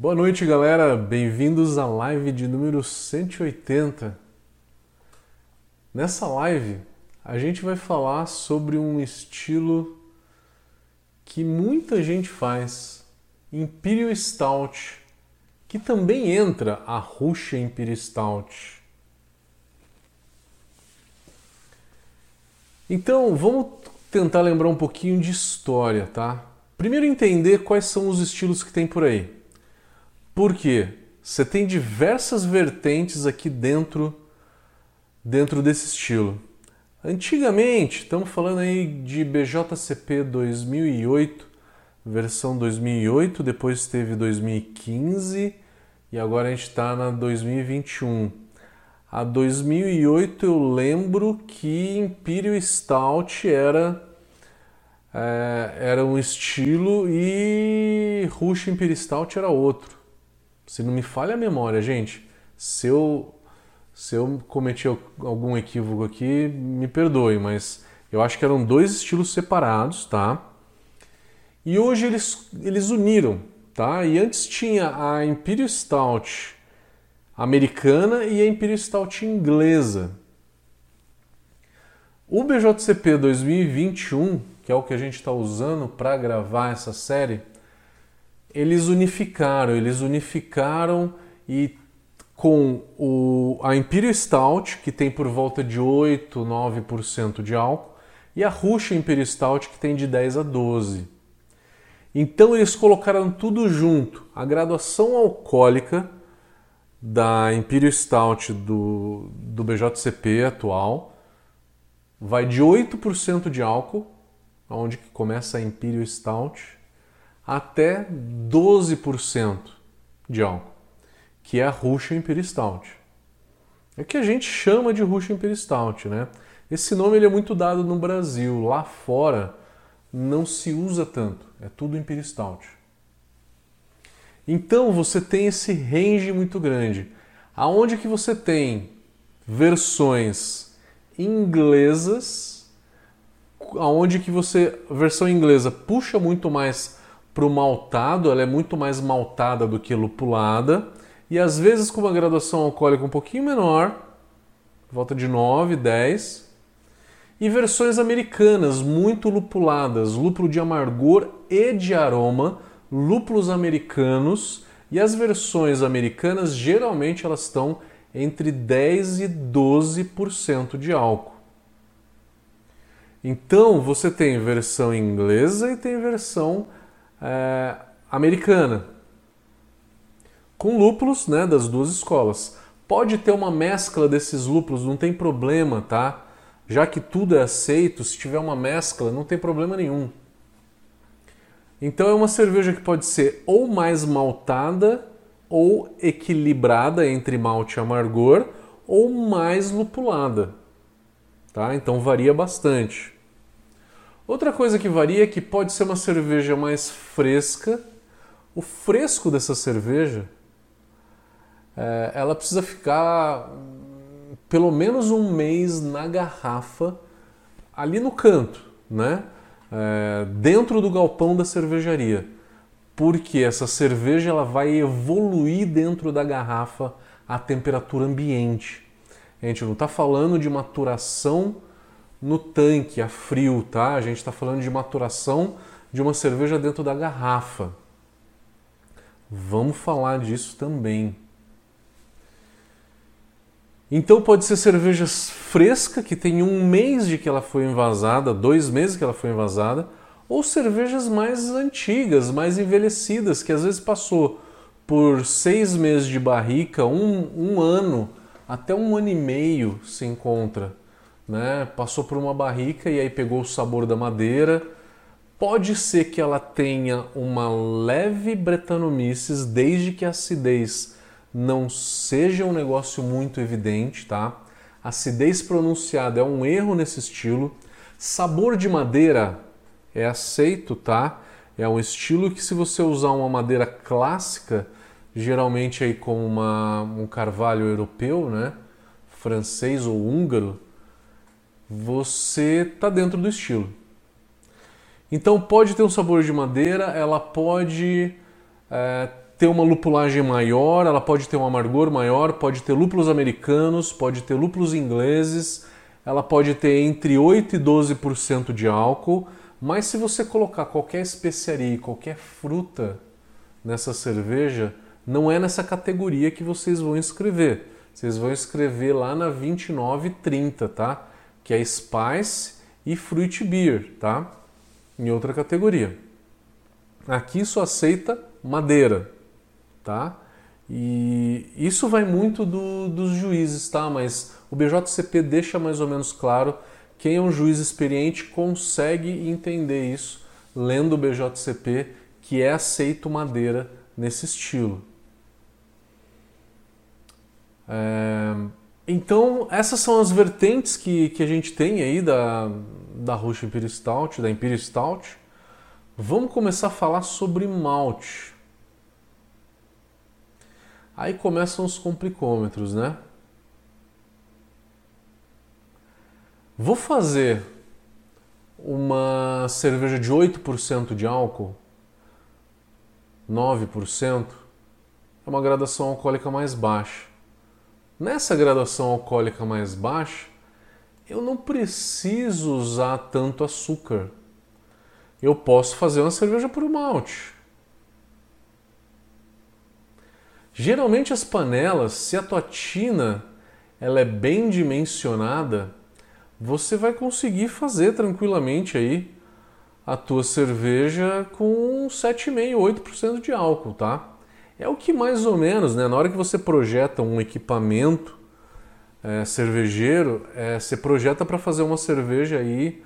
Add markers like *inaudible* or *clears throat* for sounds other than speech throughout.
Boa noite, galera. Bem-vindos à live de número 180. Nessa live, a gente vai falar sobre um estilo que muita gente faz, Imperial Stout, que também entra a Russian Imperial Stout. Então, vamos tentar lembrar um pouquinho de história, tá? Primeiro entender quais são os estilos que tem por aí. Porque você tem diversas vertentes aqui dentro dentro desse estilo. Antigamente, estamos falando aí de BJCP 2008, versão 2008, depois teve 2015 e agora a gente está na 2021. A 2008 eu lembro que Imperial Stout era é, era um estilo e Rush Imperial Stout era outro. Se não me falha a memória, gente, se eu, se eu cometi algum equívoco aqui, me perdoe, mas eu acho que eram dois estilos separados, tá? E hoje eles, eles uniram, tá? E antes tinha a Imperial Stout americana e a Imperial Stout inglesa. O BJCP 2021, que é o que a gente está usando para gravar essa série, eles unificaram, eles unificaram e com o, a Imperial Stout, que tem por volta de 8, 9% de álcool, e a Russian Imperial Stout, que tem de 10 a 12. Então eles colocaram tudo junto. A graduação alcoólica da Imperial Stout do, do BJCP atual vai de 8% de álcool, onde começa a Imperial Stout, até 12% de álcool, que é a Russian Imperial. É que a gente chama de Russian Imperial né? Esse nome ele é muito dado no Brasil, lá fora não se usa tanto, é tudo Imperial. Então você tem esse range muito grande, aonde que você tem versões inglesas, aonde que você versão inglesa puxa muito mais para o maltado, ela é muito mais maltada do que lupulada, e às vezes com uma graduação alcoólica um pouquinho menor, volta de 9, 10, e versões americanas muito lupuladas, lúpulo de amargor e de aroma, lúpulos americanos, e as versões americanas geralmente elas estão entre 10 e 12% de álcool. Então você tem versão inglesa e tem versão é, americana, com lúpulos né, das duas escolas. Pode ter uma mescla desses lúpulos, não tem problema, tá? Já que tudo é aceito, se tiver uma mescla, não tem problema nenhum. Então é uma cerveja que pode ser ou mais maltada ou equilibrada entre malte e amargor, ou mais lupulada. Tá? Então varia bastante. Outra coisa que varia é que pode ser uma cerveja mais fresca. O fresco dessa cerveja, é, ela precisa ficar pelo menos um mês na garrafa, ali no canto, né? É, dentro do galpão da cervejaria. Porque essa cerveja ela vai evoluir dentro da garrafa a temperatura ambiente. A gente não está falando de maturação no tanque a frio, tá? A gente está falando de maturação de uma cerveja dentro da garrafa. Vamos falar disso também. Então pode ser cerveja fresca que tem um mês de que ela foi envasada, dois meses que ela foi envasada, ou cervejas mais antigas, mais envelhecidas, que às vezes passou por seis meses de barrica, um, um ano, até um ano e meio se encontra né? Passou por uma barrica e aí pegou o sabor da madeira. Pode ser que ela tenha uma leve bretanomices, desde que a acidez não seja um negócio muito evidente, tá? Acidez pronunciada é um erro nesse estilo. Sabor de madeira é aceito, tá? É um estilo que se você usar uma madeira clássica, geralmente aí com uma, um carvalho europeu, né? Francês ou húngaro, você está dentro do estilo. Então pode ter um sabor de madeira, ela pode é, ter uma lupulagem maior, ela pode ter um amargor maior, pode ter lúpulos americanos, pode ter lúpulos ingleses, ela pode ter entre 8 e 12% de álcool, mas se você colocar qualquer especiaria e qualquer fruta nessa cerveja, não é nessa categoria que vocês vão escrever. Vocês vão escrever lá na 2930, tá? Que é Spice e Fruit Beer, tá? Em outra categoria. Aqui só aceita madeira, tá? E isso vai muito do, dos juízes, tá? Mas o BJCP deixa mais ou menos claro quem é um juiz experiente consegue entender isso lendo o BJCP que é aceito madeira nesse estilo. É... Então, essas são as vertentes que, que a gente tem aí da, da Russian Imperial Stout, da Imperial Stout. Vamos começar a falar sobre malte. Aí começam os complicômetros, né? Vou fazer uma cerveja de 8% de álcool 9%, é uma graduação alcoólica mais baixa. Nessa graduação alcoólica mais baixa, eu não preciso usar tanto açúcar. Eu posso fazer uma cerveja por malte. Geralmente as panelas, se a tua tina ela é bem dimensionada, você vai conseguir fazer tranquilamente aí a tua cerveja com 7,5%, 8% de álcool, tá? É o que mais ou menos, né? Na hora que você projeta um equipamento é, cervejeiro, é, você projeta para fazer uma cerveja aí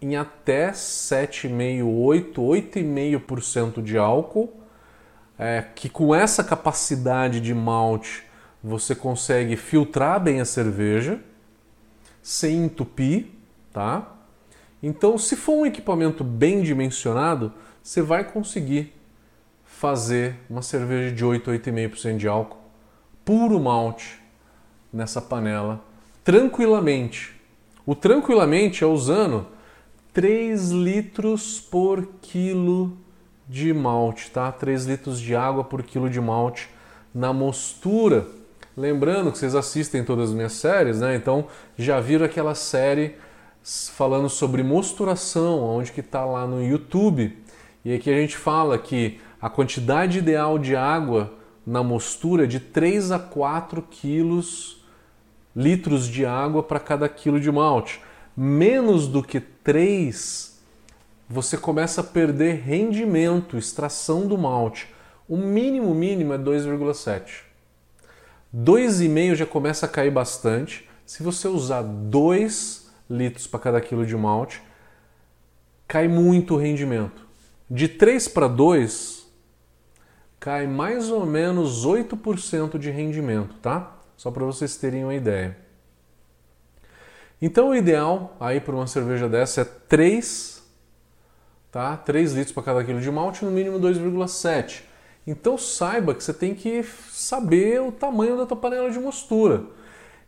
em até 7,5%, 8%, 8,5% de álcool, é, que com essa capacidade de malte você consegue filtrar bem a cerveja sem entupir, tá? Então, se for um equipamento bem dimensionado, você vai conseguir fazer uma cerveja de 8, 8,5% de álcool, puro malte, nessa panela, tranquilamente. O tranquilamente é usando 3 litros por quilo de malte, tá? 3 litros de água por quilo de malte na mostura. Lembrando que vocês assistem todas as minhas séries, né? Então já viram aquela série falando sobre mosturação, onde que está lá no YouTube. E aqui a gente fala que a quantidade ideal de água na mostura é de 3 a 4 quilos, litros de água para cada quilo de malte. Menos do que 3, você começa a perder rendimento, extração do malte. O mínimo mínimo é 2,7. 2,5 já começa a cair bastante. Se você usar 2 litros para cada quilo de malte, cai muito o rendimento. De 3 para 2, cai mais ou menos 8% de rendimento, tá? Só para vocês terem uma ideia. Então o ideal aí para uma cerveja dessa é 3, tá? 3 litros para cada quilo de malte, no mínimo 2,7. Então saiba que você tem que saber o tamanho da tua panela de mostura.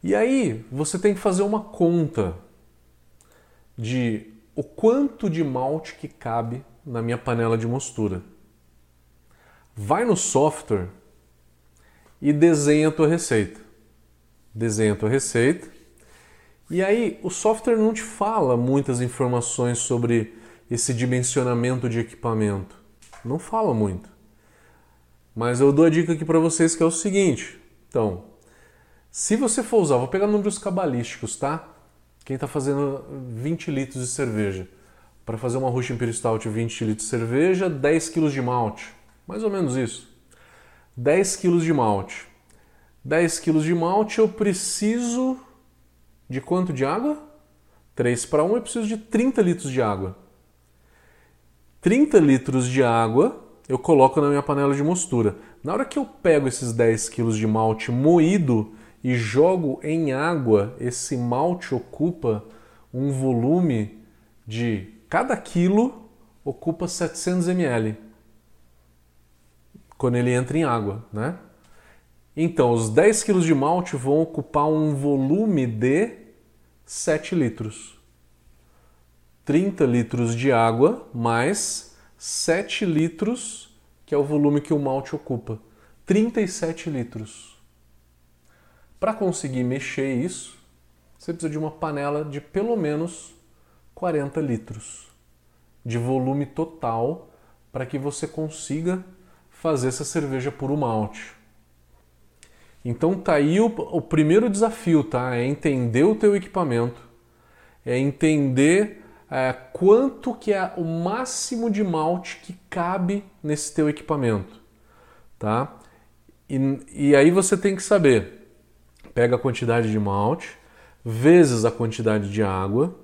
E aí você tem que fazer uma conta de o quanto de malte que cabe na minha panela de mostura. Vai no software e desenha a tua receita. Desenha a tua receita. E aí o software não te fala muitas informações sobre esse dimensionamento de equipamento. Não fala muito. Mas eu dou a dica aqui para vocês que é o seguinte. Então, se você for usar, vou pegar números cabalísticos, tá? Quem está fazendo 20 litros de cerveja? Para fazer uma Russian Imperial Stout 20 litros de cerveja, 10 kg de malte. Mais ou menos isso. 10 kg de malte. 10 kg de malte eu preciso de quanto de água? 3 para 1 eu preciso de 30 litros de água. 30 litros de água eu coloco na minha panela de mostura. Na hora que eu pego esses 10 kg de malte moído e jogo em água, esse malte ocupa um volume de cada quilo ocupa 700 ml quando ele entra em água, né? Então, os 10 quilos de malte vão ocupar um volume de 7 litros. 30 litros de água mais 7 litros, que é o volume que o malte ocupa. 37 litros. Para conseguir mexer isso, você precisa de uma panela de pelo menos 40 litros de volume total para que você consiga fazer essa cerveja puro malte. Então tá aí o, o primeiro desafio, tá? É entender o teu equipamento, é entender é, quanto que é o máximo de malte que cabe nesse teu equipamento, tá? E, e aí você tem que saber, pega a quantidade de malte vezes a quantidade de água.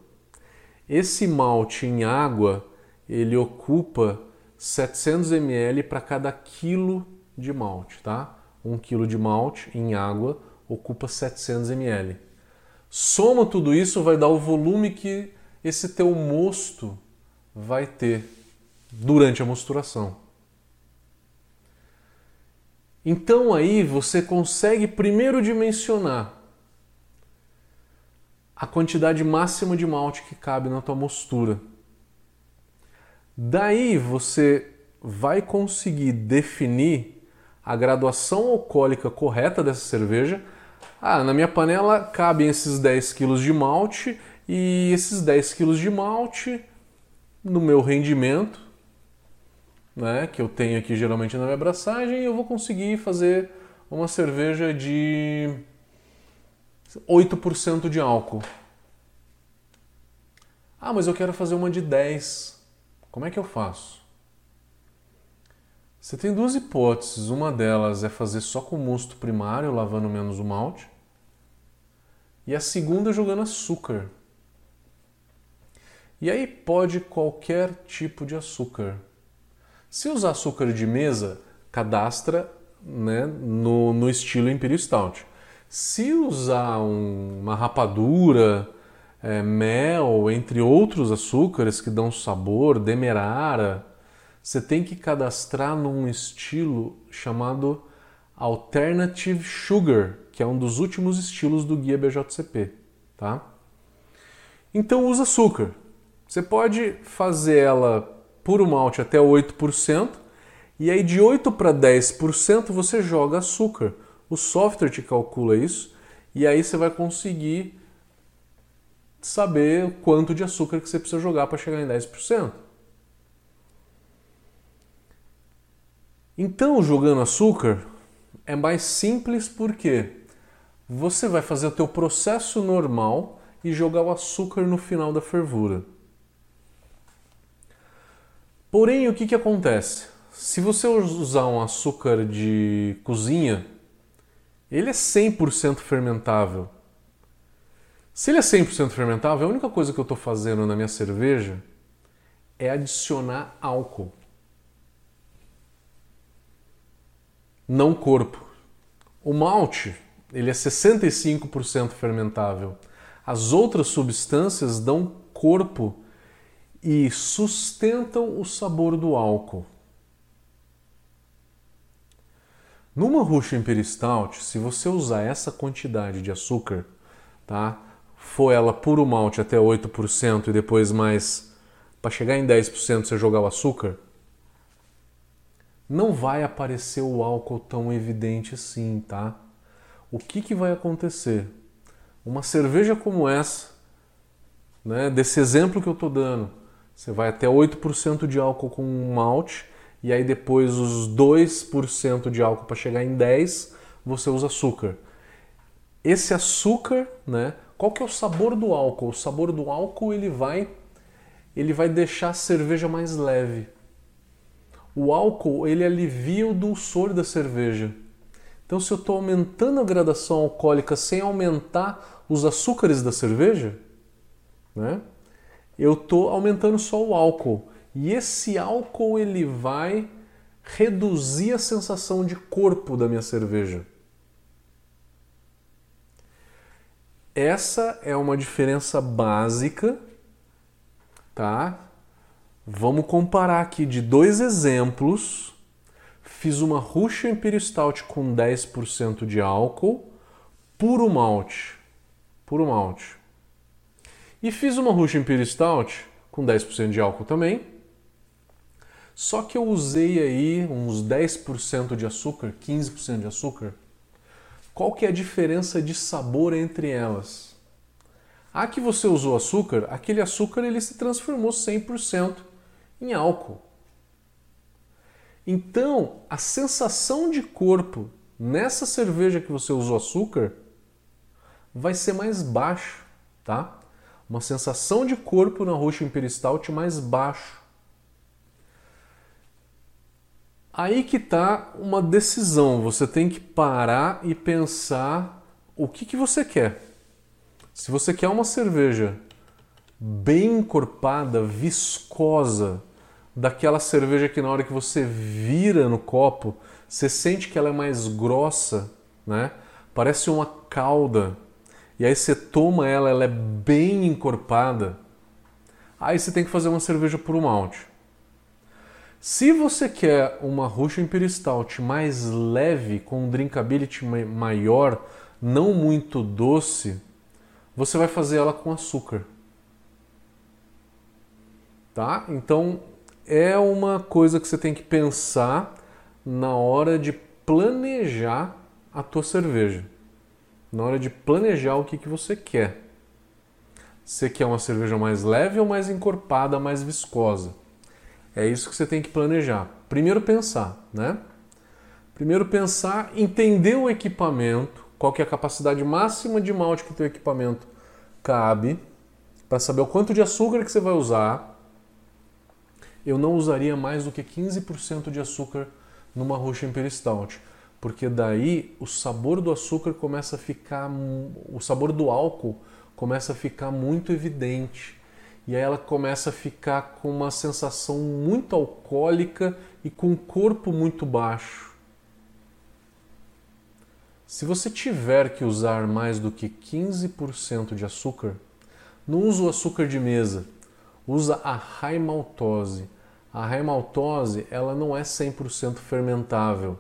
Esse malte em água ele ocupa 700 ml para cada quilo de malte, tá? 1 kg de malte em água ocupa 700 ml. Soma tudo isso, vai dar o volume que esse teu mosto vai ter durante a mosturação. Então aí você consegue primeiro dimensionar a quantidade máxima de malte que cabe na tua mostura. Daí você vai conseguir definir a graduação alcoólica correta dessa cerveja. Ah, na minha panela cabem esses 10 kg de malte e esses 10 kg de malte no meu rendimento, né, que eu tenho aqui geralmente na minha abraçagem, eu vou conseguir fazer uma cerveja de 8% de álcool. Ah, mas eu quero fazer uma de 10. Como é que eu faço? Você tem duas hipóteses. Uma delas é fazer só com mosto primário, lavando menos o malte. E a segunda é jogando açúcar. E aí pode qualquer tipo de açúcar. Se usar açúcar de mesa, cadastra né, no, no estilo Imperial Stout. Se usar um, uma rapadura, é, mel, entre outros açúcares que dão sabor, demerara, você tem que cadastrar num estilo chamado Alternative Sugar, que é um dos últimos estilos do guia BJCP, tá? Então usa açúcar. Você pode fazer ela puro malte até 8%, e aí de 8 para 10% você joga açúcar. O software te calcula isso, e aí você vai conseguir saber quanto de açúcar que você precisa jogar para chegar em 10%. Então, jogando açúcar é mais simples porque você vai fazer o teu processo normal e jogar o açúcar no final da fervura. Porém, o que, que acontece? Se você usar um açúcar de cozinha, ele é 100% fermentável. Se ele é 100% fermentável, a única coisa que eu estou fazendo na minha cerveja é adicionar álcool. não corpo. O malte, ele é 65% fermentável. As outras substâncias dão corpo e sustentam o sabor do álcool. Numa Russian Imperial Stout, se você usar essa quantidade de açúcar, tá? For ela puro malte até 8% e depois mais para chegar em 10% você jogar o açúcar, não vai aparecer o álcool tão evidente assim, tá? O que, que vai acontecer? Uma cerveja como essa, né, desse exemplo que eu estou dando, você vai até 8% de álcool com um malte, e aí depois os 2% de álcool para chegar em 10, você usa açúcar. Esse açúcar, né, qual que é o sabor do álcool? O sabor do álcool ele vai ele vai deixar a cerveja mais leve o álcool ele alivia o dulçor da cerveja. Então, se eu estou aumentando a gradação alcoólica sem aumentar os açúcares da cerveja, né, eu estou aumentando só o álcool. E esse álcool ele vai reduzir a sensação de corpo da minha cerveja. Essa é uma diferença básica, tá? Vamos comparar aqui de dois exemplos. Fiz uma Russian Imperial Stout com 10% de álcool, puro malte. Puro malte. E fiz uma Russian Imperial Stout com 10% de álcool também. Só que eu usei aí uns 10% de açúcar, 15% de açúcar. Qual que é a diferença de sabor entre elas? A que você usou açúcar, aquele açúcar ele se transformou 100% em álcool. Então, a sensação de corpo nessa cerveja que você usou açúcar vai ser mais baixa, tá? Uma sensação de corpo na Russian Imperial Stout mais baixo. Aí que está uma decisão. Você tem que parar e pensar o que, que você quer. Se você quer uma cerveja bem encorpada, viscosa, daquela cerveja que na hora que você vira no copo, você sente que ela é mais grossa, né? Parece uma calda. E aí você toma ela, ela é bem encorpada. Aí você tem que fazer uma cerveja por malte. Se você quer uma Russian Imperial Stout mais leve, com um drinkability maior, não muito doce, você vai fazer ela com açúcar. Tá? Então é uma coisa que você tem que pensar na hora de planejar a tua cerveja. Na hora de planejar o que, que você quer. Você quer uma cerveja mais leve ou mais encorpada, mais viscosa? É isso que você tem que planejar. Primeiro pensar, né? Primeiro pensar, entender o equipamento, qual que é a capacidade máxima de malte que teu equipamento cabe, para saber o quanto de açúcar que você vai usar. Eu não usaria mais do que 15% de açúcar numa Russian Imperial Stout, porque daí o sabor do açúcar começa a ficar, o sabor do álcool começa a ficar muito evidente e aí ela começa a ficar com uma sensação muito alcoólica e com o corpo muito baixo. Se você tiver que usar mais do que 15% de açúcar, não use o açúcar de mesa, usa a high maltose. A high maltose ela não é 100% fermentável.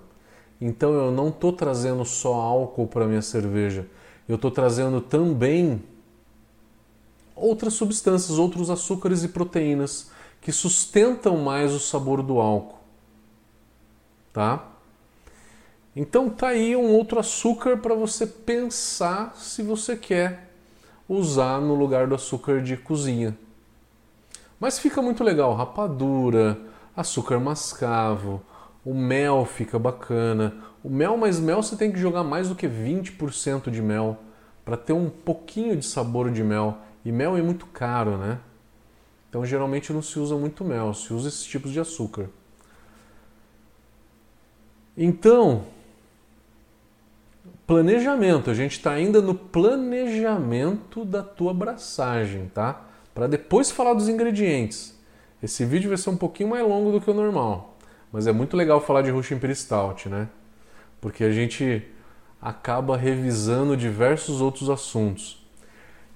Então eu não estou trazendo só álcool para minha cerveja, eu estou trazendo também outras substâncias, outros açúcares e proteínas que sustentam mais o sabor do álcool. Tá? Então tá aí um outro açúcar para você pensar se você quer usar no lugar do açúcar de cozinha. Mas fica muito legal, rapadura, açúcar mascavo, o mel fica bacana. O mel mais mel você tem que jogar mais do que 20% de mel para ter um pouquinho de sabor de mel. E mel é muito caro, né? Então geralmente não se usa muito mel, se usa esses tipos de açúcar. Então, planejamento, a gente está ainda no planejamento da tua abraçagem, tá? Para depois falar dos ingredientes. Esse vídeo vai ser um pouquinho mais longo do que o normal, mas é muito legal falar de Russian Imperial Stout, né? Porque a gente acaba revisando diversos outros assuntos.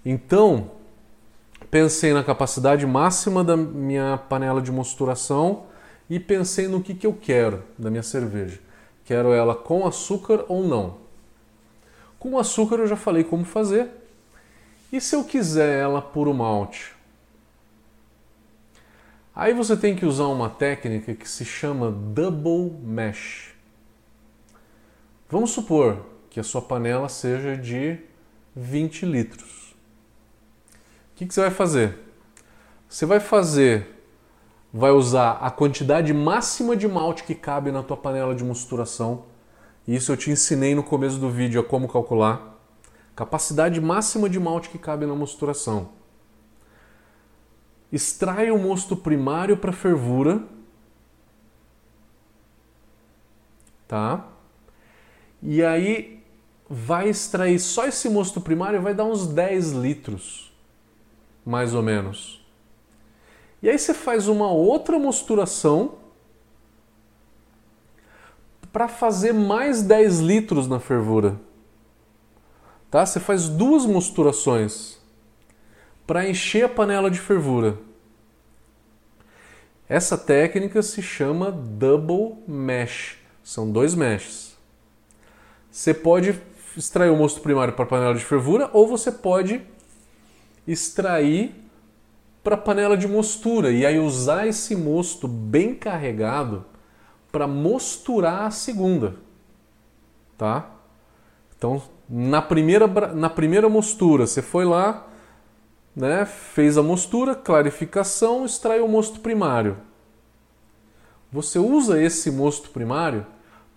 Então, pensei na capacidade máxima da minha panela de mosturação e pensei no que, que eu quero da minha cerveja. Quero ela com açúcar ou não? Com açúcar eu já falei como fazer. E se eu quiser ela puro malte? Aí você tem que usar uma técnica que se chama double mash. Vamos supor que a sua panela seja de 20 litros. O que, que você vai fazer? Você vai fazer, vai usar a quantidade máxima de malte que cabe na tua panela de mosturação. Isso eu te ensinei no começo do vídeo a como calcular. Capacidade máxima de malte que cabe na mosturação. Extrai o mosto primário para fervura. Tá? E aí vai extrair só esse mosto primário vai dar uns 10 litros mais ou menos. E aí você faz uma outra mosturação para fazer mais 10 litros na fervura. Tá? Você faz duas mosturações para encher a panela de fervura. Essa técnica se chama double mash. São dois meshes. Você pode extrair o mosto primário para a panela de fervura ou você pode extrair para a panela de mostura e aí usar esse mosto bem carregado para mosturar a segunda, tá? Então, na primeira, na primeira mostura, você foi lá, né, fez a mostura, clarificação, extraiu o mosto primário. Você usa esse mosto primário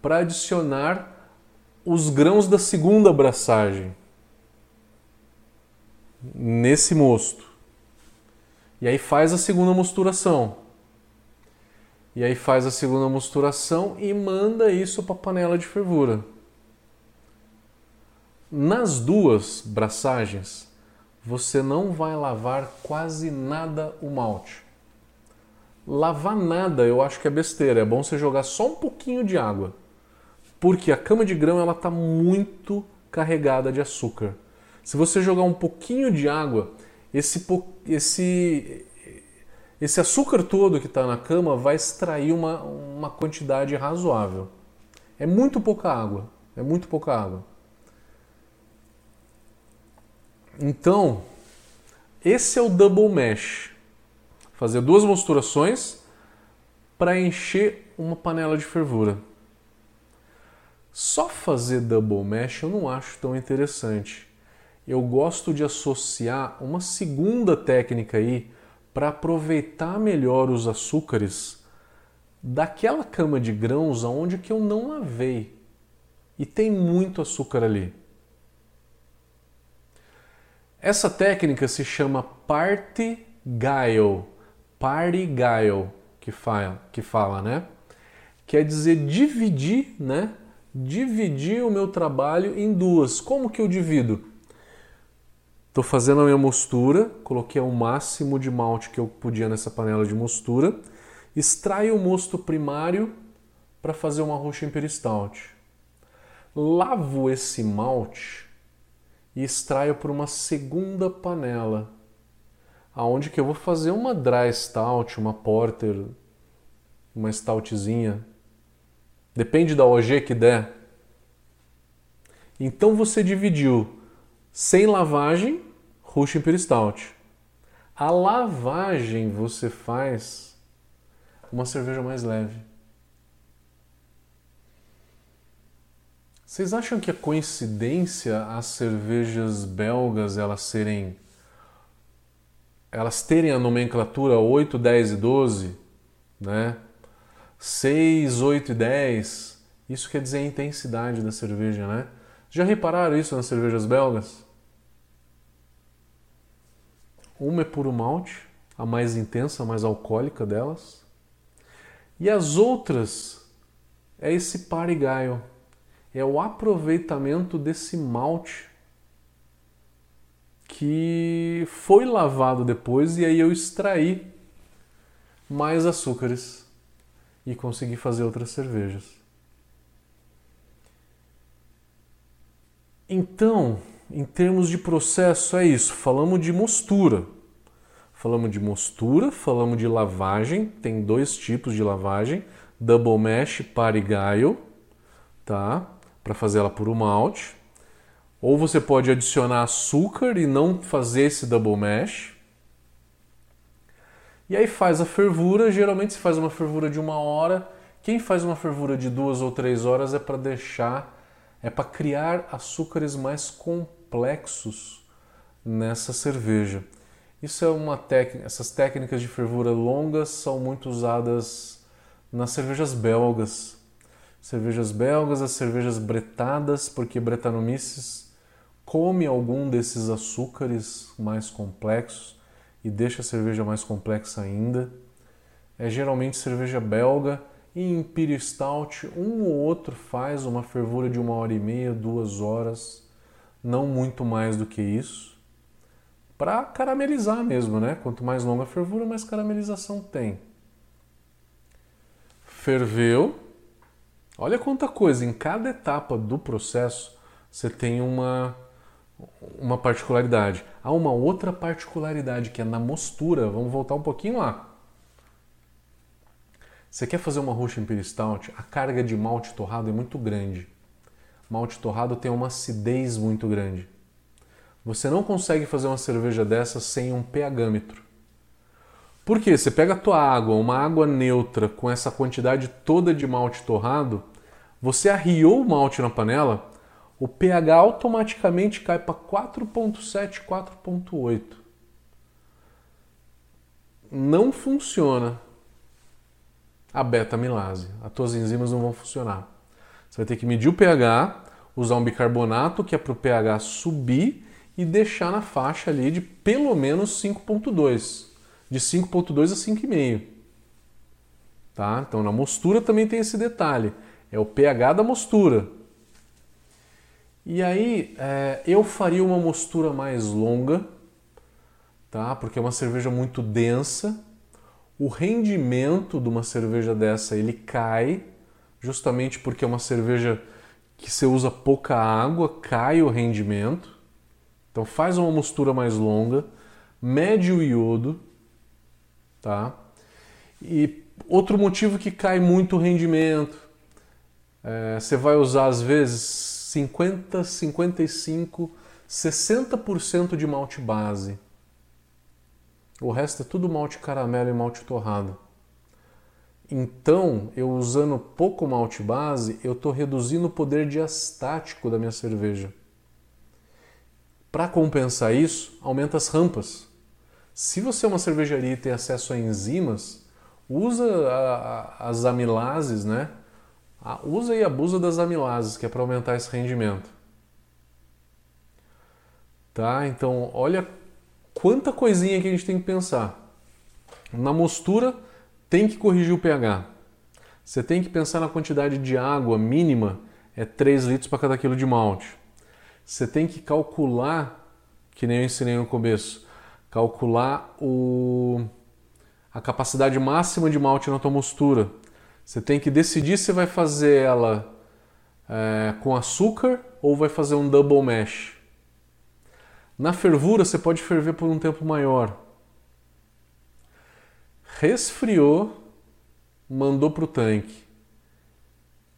para adicionar os grãos da segunda abraçagem nesse mosto. E aí faz a segunda mosturação. E aí faz a segunda mosturação e manda isso para a panela de fervura. Nas duas braçagens, você não vai lavar quase nada o malte. Lavar nada eu acho que é besteira, é bom você jogar só um pouquinho de água. Porque a cama de grão ela está muito carregada de açúcar. Se você jogar um pouquinho de água, esse, esse, esse açúcar todo que está na cama vai extrair uma, uma quantidade razoável. É muito pouca água. É muito pouca água. Então, esse é o double mesh. Fazer duas mosturações para encher uma panela de fervura. Só fazer double mesh eu não acho tão interessante eu gosto de associar uma segunda técnica aí para aproveitar melhor os açúcares daquela cama de grãos aonde que eu não lavei e tem muito açúcar ali. Essa técnica se chama party guile, party guile que fala, que fala, né? Quer dizer dividir, né? Dividir o meu trabalho em duas. Como que eu divido? Estou fazendo a minha mostura, coloquei o máximo de malte que eu podia nessa panela de mostura, extraio o mosto primário para fazer uma roxa Imperial Stout. Lavo esse malte e extraio para uma segunda panela, aonde que eu vou fazer uma dry stout, uma porter, uma stoutzinha. Depende da OG que der. Então você dividiu sem lavagem Russian Imperial Stout. A lavagem você faz uma cerveja mais leve. Vocês acham que é coincidência as cervejas belgas elas serem elas terem a nomenclatura 8, 10 e 12, né? 6, 8 e 10. Isso quer dizer a intensidade da cerveja, né? Já repararam isso nas cervejas belgas? Uma é puro malte, a mais intensa, a mais alcoólica delas. E as outras é esse parigaio, é o aproveitamento desse malte que foi lavado depois e aí eu extraí mais açúcares e consegui fazer outras cervejas. Então, em termos de processo, é isso. Falamos de mostura. Falamos de mostura, falamos de lavagem. Tem dois tipos de lavagem: double mash, parigaio, tá? Para fazer ela por um malte. Ou você pode adicionar açúcar e não fazer esse double mash. E aí faz a fervura. Geralmente se faz uma fervura de uma hora. Quem faz uma fervura de duas ou três horas é para deixar, é para criar açúcares mais complexos complexos nessa cerveja. Isso é uma técnica, essas técnicas de fervura longas são muito usadas nas cervejas belgas. Cervejas belgas, as cervejas bretadas, porque Brettanomyces come algum desses açúcares mais complexos e deixa a cerveja mais complexa ainda. É geralmente cerveja belga e Imperial Stout, um ou outro faz uma fervura de uma hora e meia, duas horas não muito mais do que isso, para caramelizar mesmo, né? Quanto mais longa a fervura, mais caramelização tem. Ferveu. Olha quanta coisa, em cada etapa do processo você tem uma uma particularidade. Há uma outra particularidade que é na mostura. Vamos voltar um pouquinho lá. Você quer fazer uma Russian Imperial Stout? A carga de malte torrado é muito grande malte torrado tem uma acidez muito grande. Você não consegue fazer uma cerveja dessa sem um pHmetro. Por quê? Você pega a tua água, uma água neutra com essa quantidade toda de malte torrado, você arriou o malte na panela, o pH automaticamente cai para 4.7, 4.8. Não funciona a beta-amilase. As tuas enzimas não vão funcionar. Você vai ter que medir o pH, usar um bicarbonato que é para o pH subir e deixar na faixa ali de pelo menos 5.2. De 5.2 a 5,5. Tá? Então na mostura também tem esse detalhe. É o pH da mostura. E aí é, eu faria uma mostura mais longa, tá? Porque é uma cerveja muito densa. O rendimento de uma cerveja dessa ele cai, justamente porque é uma cerveja que você usa pouca água, cai o rendimento. Então faz uma mostura mais longa, mede o iodo, tá? E outro motivo que cai muito o rendimento, é, você vai usar às vezes 50, 55, 60% de malte base. O resto é tudo malte caramelo e malte torrado. Então, eu usando pouco malte base, eu estou reduzindo o poder diastático da minha cerveja. Para compensar isso, aumenta as rampas. Se você é uma cervejaria e tem acesso a enzimas, usa a, a, as amilases, né? usa e abusa das amilases, que é para aumentar esse rendimento. Tá? Então, olha quanta coisinha que a gente tem que pensar. Na mostura, tem que corrigir o pH. Você tem que pensar na quantidade de água mínima, é 3 litros para cada quilo de malte. Você tem que calcular, que nem eu ensinei no começo, calcular o, a capacidade máxima de malte na tua mostura. Você tem que decidir se vai fazer ela é, com açúcar ou vai fazer um double mash. Na fervura você pode ferver por um tempo maior. Resfriou, mandou para o tanque.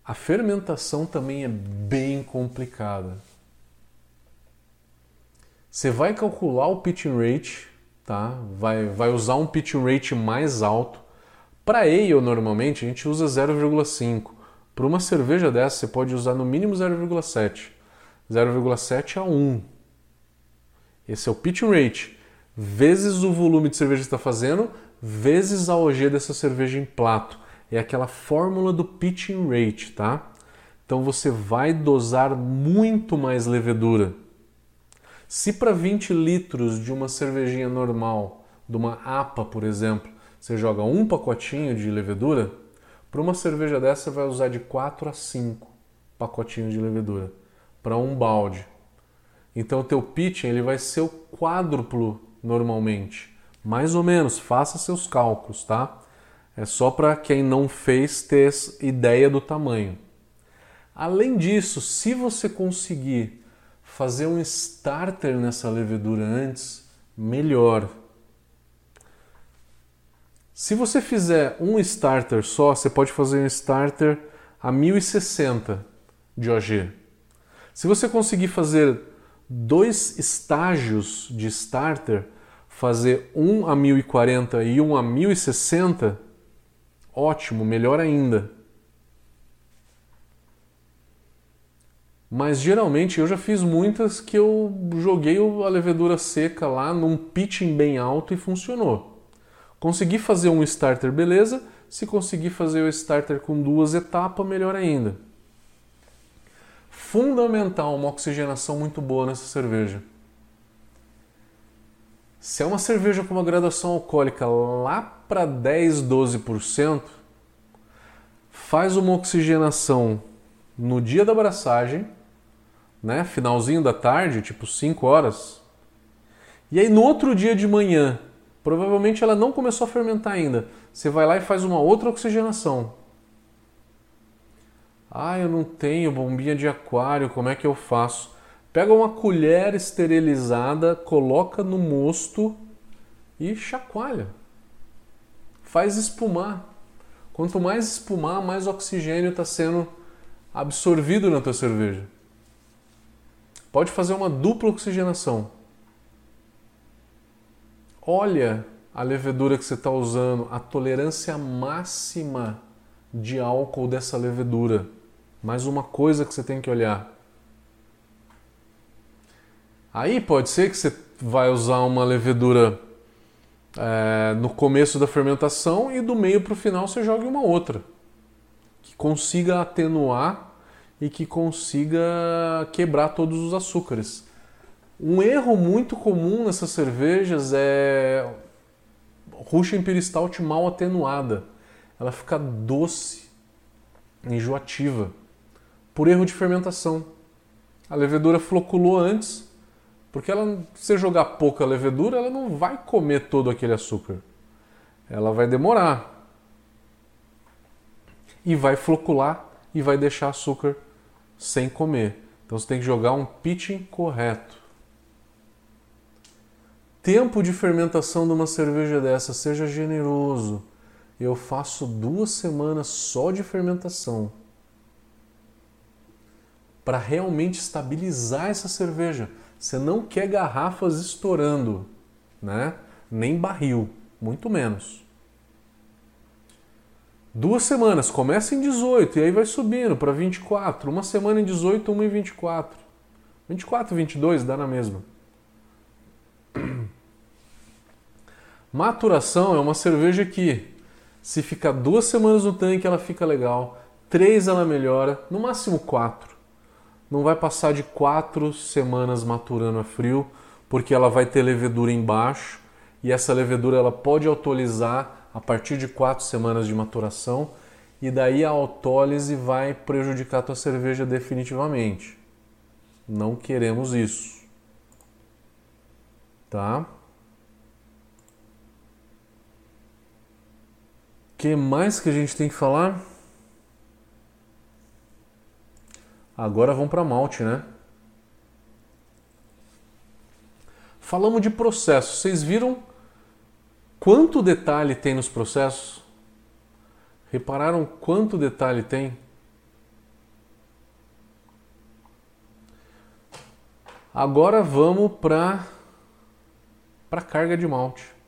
A fermentação também é bem complicada. Você vai calcular o pitching rate, tá? Vai, vai usar um pitching rate mais alto para ale, normalmente, a gente usa 0,5. Para uma cerveja dessa, você pode usar no mínimo 0,7. 0,7 a 1. Esse é o pitch rate. Vezes o volume de cerveja que está fazendo, vezes a OG dessa cerveja em plato. É aquela fórmula do pitching rate, tá? Então você vai dosar muito mais levedura. Se para 20 litros de uma cervejinha normal, de uma APA, por exemplo, você joga um pacotinho de levedura, para uma cerveja dessa vai usar de 4 a 5 pacotinhos de levedura para um balde. Então o teu pitching ele vai ser o quádruplo normalmente. Mais ou menos, faça seus cálculos, tá? É só para quem não fez ter ideia do tamanho. Além disso, se você conseguir fazer um starter nessa levedura antes, melhor. Se você fizer um starter só, você pode fazer um starter a 1060 de OG. Se você conseguir fazer dois estágios de starter, fazer um a 1040 e um a 1060, ótimo, melhor ainda. Mas geralmente eu já fiz muitas que eu joguei a levedura seca lá num pitching bem alto e funcionou. Consegui fazer um starter, beleza. Se conseguir fazer o starter com duas etapas, melhor ainda. Fundamental uma oxigenação muito boa nessa cerveja. Se é uma cerveja com uma graduação alcoólica lá para 10, 12%, faz uma oxigenação no dia da abraçagem, né, finalzinho da tarde, tipo 5 horas. E aí no outro dia de manhã, Provavelmente ela não começou a fermentar ainda. Você vai lá e faz uma outra oxigenação. Ah, eu não tenho bombinha de aquário, como é que eu faço? Pega uma colher esterilizada, coloca no mosto e chacoalha. Faz espumar. Quanto mais espumar, mais oxigênio está sendo absorvido na tua cerveja. Pode fazer uma dupla oxigenação olha a levedura que você está usando, a tolerância máxima de álcool dessa levedura. Mais uma coisa que você tem que olhar. Aí pode ser que você vai usar uma levedura é, no começo da fermentação e do meio para o final você jogue uma outra que consiga atenuar e que consiga quebrar todos os açúcares. Um erro muito comum nessas cervejas é Russian Imperial mal atenuada. Ela fica doce, enjoativa, por erro de fermentação. A levedura floculou antes, porque ela, se jogar pouca levedura, ela não vai comer todo aquele açúcar. Ela vai demorar. E vai flocular e vai deixar açúcar sem comer. Então você tem que jogar um pitching correto. Tempo de fermentação de uma cerveja dessa, seja generoso. Eu faço duas semanas só de fermentação para realmente estabilizar essa cerveja. Você não quer garrafas estourando, né? Nem barril, muito menos. Duas semanas, começa em 18 e aí vai subindo para 24. Uma semana em 18, uma em 24. 24, 22 dá na mesma. *clears throat* Maturação é uma cerveja que, se ficar duas semanas no tanque, ela fica legal. Três ela melhora, no máximo quatro não vai passar de quatro semanas maturando a frio, porque ela vai ter levedura embaixo e essa levedura ela pode autolizar a partir de quatro semanas de maturação e daí a autólise vai prejudicar a tua cerveja definitivamente. Não queremos isso. Tá? O que mais que a gente tem que falar? Agora vamos para malte, né? Falamos de processo. Vocês viram quanto detalhe tem nos processos? Repararam quanto detalhe tem? Agora vamos para para carga de malte.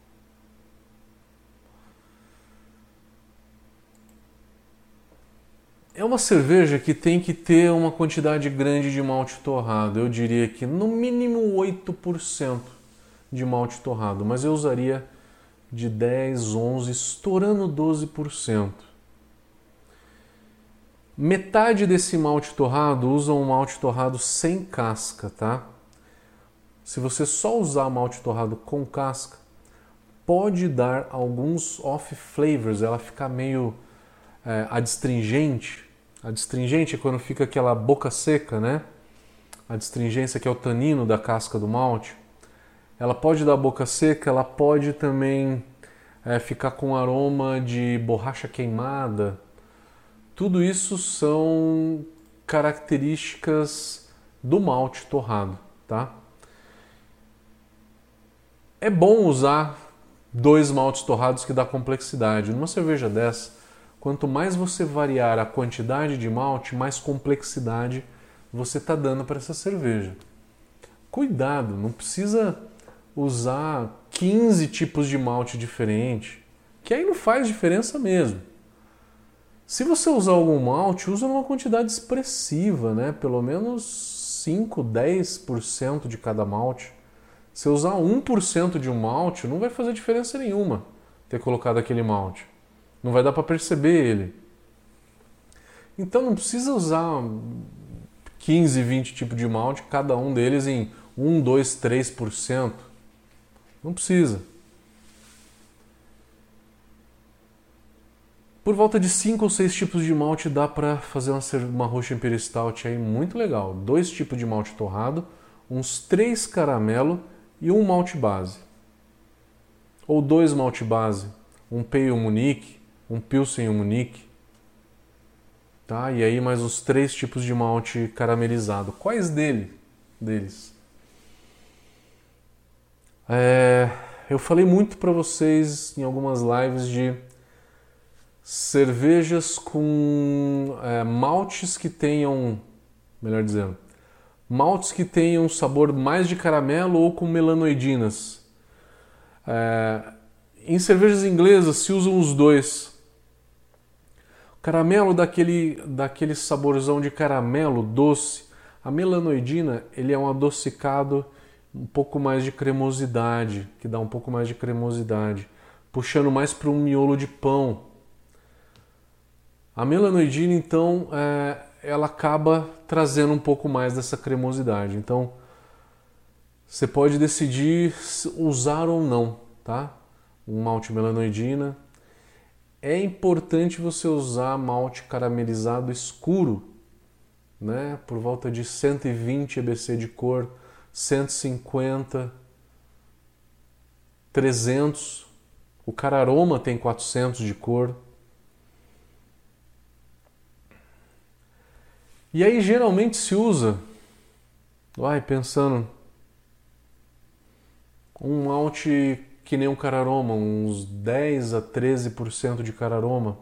É uma cerveja que tem que ter uma quantidade grande de malte torrado. Eu diria que no mínimo 8% de malte torrado, mas eu usaria de 10, 11, estourando 12%. Metade desse malte torrado usa um malte torrado sem casca, tá? Se você só usar malte torrado com casca, pode dar alguns off flavors, ela fica meio é, adstringente. Adstringente é quando fica aquela boca seca, né? A adstringência que é o tanino da casca do malte. Ela pode dar boca seca, ela pode também é, ficar com aroma de borracha queimada. Tudo isso são características do malte torrado, tá? É bom usar dois maltes torrados que dá complexidade. Numa cerveja dessa, Quanto mais você variar a quantidade de malte, mais complexidade você está dando para essa cerveja. Cuidado, não precisa usar 15 tipos de malte diferente, que aí não faz diferença mesmo. Se você usar algum malte, usa numa quantidade expressiva, né? Pelo menos 5, 10% de cada malte. Se usar 1% de um malte, não vai fazer diferença nenhuma ter colocado aquele malte. Não vai dar para perceber ele. Então não precisa usar 15, 20 tipos de malte, cada um deles em 1, 2, 3%. Não precisa. Por volta de 5 ou 6 tipos de malte dá para fazer uma, uma roxa Imperial Stout aí muito legal. Dois tipos de malte torrado, uns 3 caramelo e um malte base. Ou dois malte base, um Pale Munique um Pilsen e um Munique. Tá? E aí mais os três tipos de malte caramelizado. Quais dele, deles? É, eu falei muito para vocês em algumas lives de cervejas com é, maltes que tenham, melhor dizendo, maltes que tenham sabor mais de caramelo ou com melanoidinas. É, em cervejas inglesas se usam os dois. Caramelo daquele, daquele saborzão de caramelo doce. A melanoidina ele é um adocicado um pouco mais de cremosidade, que dá um pouco mais de cremosidade, puxando mais para um miolo de pão. A melanoidina, então, é, ela acaba trazendo um pouco mais dessa cremosidade. Então, você pode decidir usar ou não, tá? Um malte melanoidina. É importante você usar malte caramelizado escuro, né? Por volta de 120 EBC de cor, 150, 300. O cararoma tem 400 de cor. E aí geralmente se usa, vai pensando, um malte que nem um cararoma, uns 10 a 13% de cararoma.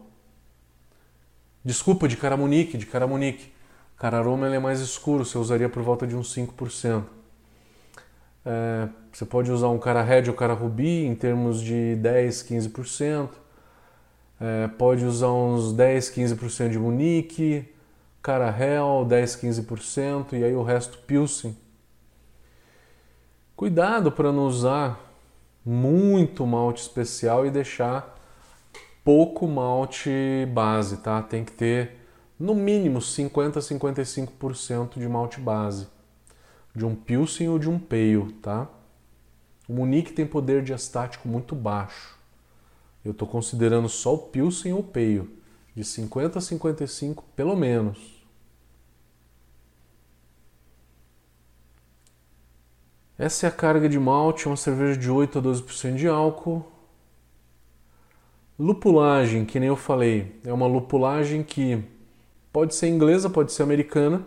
Desculpa, de caramunique, de caramunique. Cararoma ele é mais escuro, você usaria por volta de uns 5%. É, você pode usar um cara red ou cara rubi em termos de 10, 15%. É, pode usar uns 10, 15% de munique cara Hell 10, 15% e aí o resto Pilsen. Cuidado para não usar muito malte especial e deixar pouco malte base, tá? Tem que ter no mínimo 50 a 55% de malte base de um Pilsen ou de um Pale, tá? O Munique tem poder diastático muito baixo. Eu estou considerando só o Pilsen ou o Pale de 50 a 55 pelo menos. Essa é a carga de malte, uma cerveja de 8 a 12% de álcool. Lupulagem, que nem eu falei, é uma lupulagem que pode ser inglesa, pode ser americana.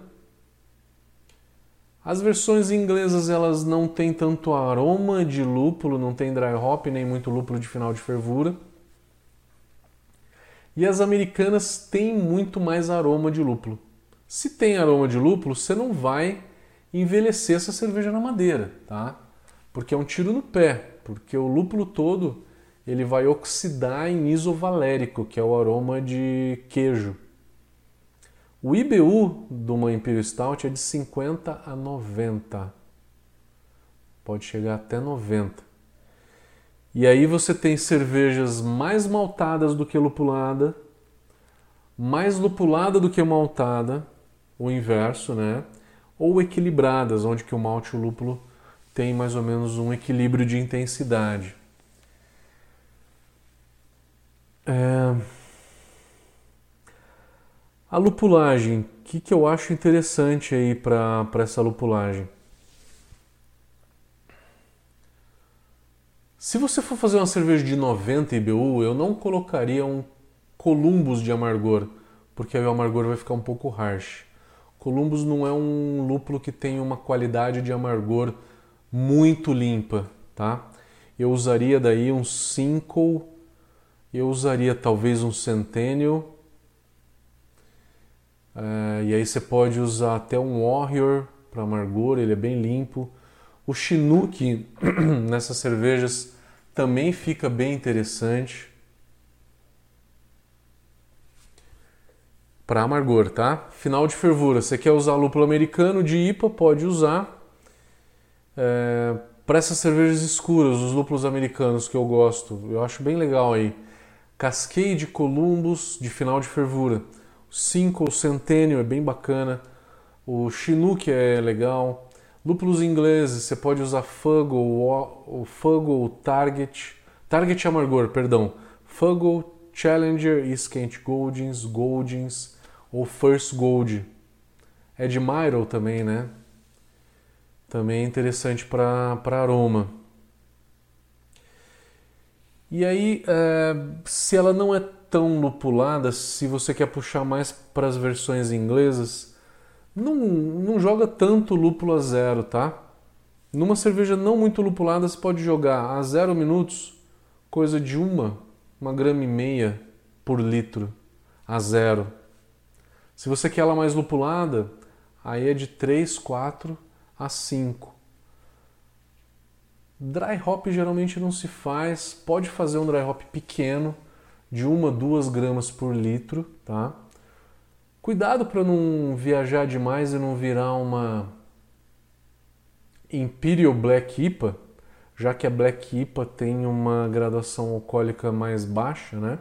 As versões inglesas elas não têm tanto aroma de lúpulo, não tem dry hop nem muito lúpulo de final de fervura. E as americanas têm muito mais aroma de lúpulo. Se tem aroma de lúpulo, você não vai envelhecer essa cerveja na madeira, tá? Porque é um tiro no pé, porque o lúpulo todo ele vai oxidar em isovalérico, que é o aroma de queijo. O IBU de uma Imperial Stout é de 50 a 90. Pode chegar até 90. E aí você tem cervejas mais maltadas do que lupulada, mais lupulada do que maltada, o inverso, né? Ou equilibradas, onde que o malte e o lúpulo tem mais ou menos um equilíbrio de intensidade. É... A lupulagem, o que, que eu acho interessante aí para essa lupulagem? Se você for fazer uma cerveja de 90 IBU, eu não colocaria um Columbus de amargor, porque aí o amargor vai ficar um pouco harsh. Columbus não é um lúpulo que tem uma qualidade de amargor muito limpa, tá? Eu usaria daí um Cinco, eu usaria talvez um Centennial, é, e aí você pode usar até um Warrior para amargor, ele é bem limpo. O Chinook *clears throat* nessas cervejas também fica bem interessante. Para amargor, tá? Final de fervura. Você quer usar lúpulo americano de IPA? Pode usar. É, para essas cervejas escuras, os lúpulos americanos que eu gosto, eu acho bem legal aí. Cascade Columbus de final de fervura. Cinco Centennial é bem bacana. O Chinook é legal. Lúpulos ingleses, você pode usar Fuggle, o Fuggle Target, Target Amargor, perdão. Fuggle, Challenger e Skent Goldings, Goldings ou First Gold. Admiral também, né? Também é interessante para aroma. E aí, é, se ela não é tão lupulada, se você quer puxar mais para as versões inglesas, não, não joga tanto lúpulo a zero, tá? Numa cerveja não muito lupulada, você pode jogar a zero minutos, coisa de uma, uma grama e meia por litro a zero. Se você quer ela mais lupulada, aí é de 3, 4 a 5. Dry hop geralmente não se faz, pode fazer um dry hop pequeno, de uma, duas gramas por litro, tá? Cuidado para não viajar demais e não virar uma Imperial Black IPA, já que a Black IPA tem uma graduação alcoólica mais baixa, né?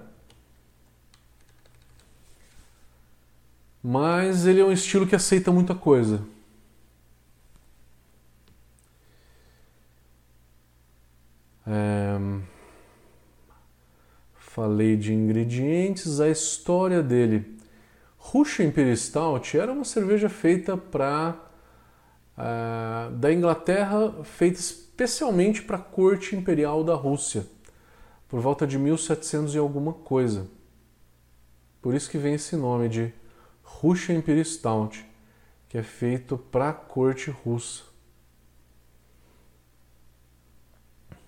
Mas ele é um estilo que aceita muita coisa. É... Falei de ingredientes, a história dele. Russian Imperial Stout era uma cerveja feita para uh, é, da Inglaterra, feita especialmente para a corte imperial da Rússia, por volta de 1700 e alguma coisa. Por isso que vem esse nome de Russian Stout, que é feito para a corte russa.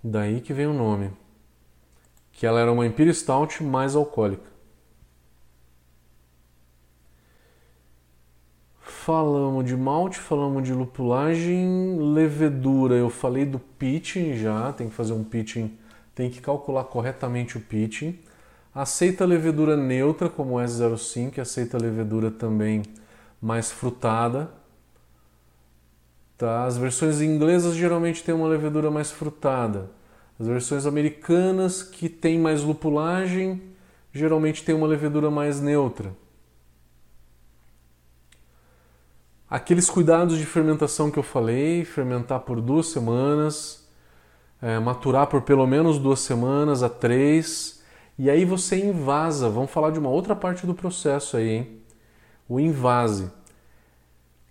Daí que vem o nome. Que ela era uma Imperial Stout mais alcoólica. Falamos de malte, falamos de lupulagem, levedura. Eu falei do pitching já, tem que fazer um pitching, tem que calcular corretamente o pitching. Aceita levedura neutra, como o S05, aceita levedura também mais frutada. Tá? As versões inglesas geralmente têm uma levedura mais frutada. As versões americanas, que têm mais lupulagem, geralmente têm uma levedura mais neutra. Aqueles cuidados de fermentação que eu falei, fermentar por duas semanas, é, maturar por pelo menos duas semanas a três, e aí você invasa. Vamos falar de uma outra parte do processo aí, hein? O invase. O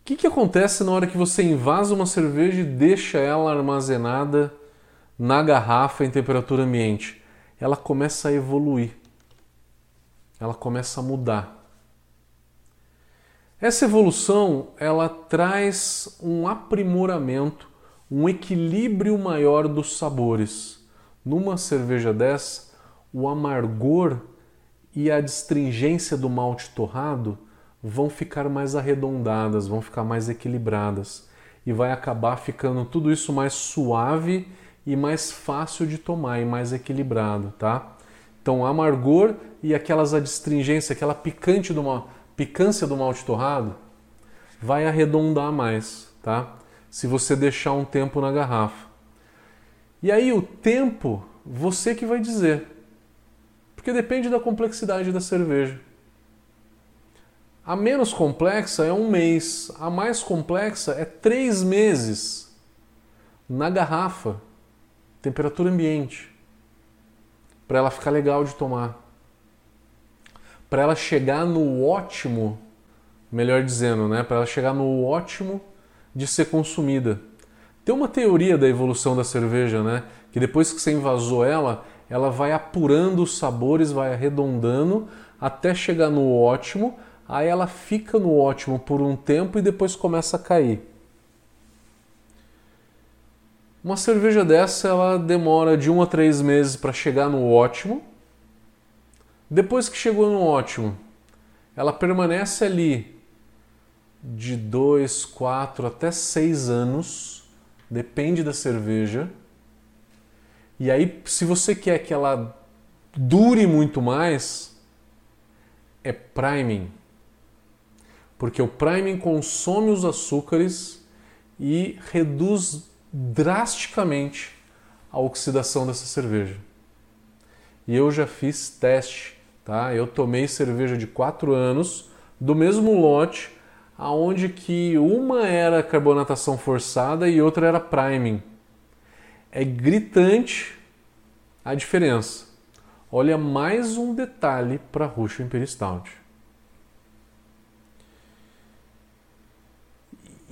que, que acontece na hora que você invasa uma cerveja e deixa ela armazenada na garrafa em temperatura ambiente? Ela começa a evoluir, ela começa a mudar. Essa evolução ela traz um aprimoramento, um equilíbrio maior dos sabores. Numa cerveja dessa, o amargor e a astringência do malte torrado vão ficar mais arredondadas, vão ficar mais equilibradas e vai acabar ficando tudo isso mais suave e mais fácil de tomar e mais equilibrado, tá? Então, amargor e aquelas adstringências, aquela picante do malte picância do malte torrado vai arredondar mais, tá? Se você deixar um tempo na garrafa. E aí o tempo, você que vai dizer. Porque depende da complexidade da cerveja. A menos complexa é um mês, a mais complexa é três meses na garrafa, temperatura ambiente, para ela ficar legal de tomar para ela chegar no ótimo, melhor dizendo, né, para ela chegar no ótimo de ser consumida. Tem uma teoria da evolução da cerveja, né, que depois que você invasou ela, ela vai apurando os sabores, vai arredondando até chegar no ótimo, aí ela fica no ótimo por um tempo e depois começa a cair. Uma cerveja dessa ela demora de um a três meses para chegar no ótimo depois que chegou no ótimo, ela permanece ali de 2, 4 até 6 anos, depende da cerveja. E aí, se você quer que ela dure muito mais, é priming. Porque o priming consome os açúcares e reduz drasticamente a oxidação dessa cerveja. E eu já fiz teste Tá? Eu tomei cerveja de 4 anos do mesmo lote, aonde que uma era carbonatação forçada e outra era priming. É gritante a diferença. Olha mais um detalhe para Russian Imperial Stout.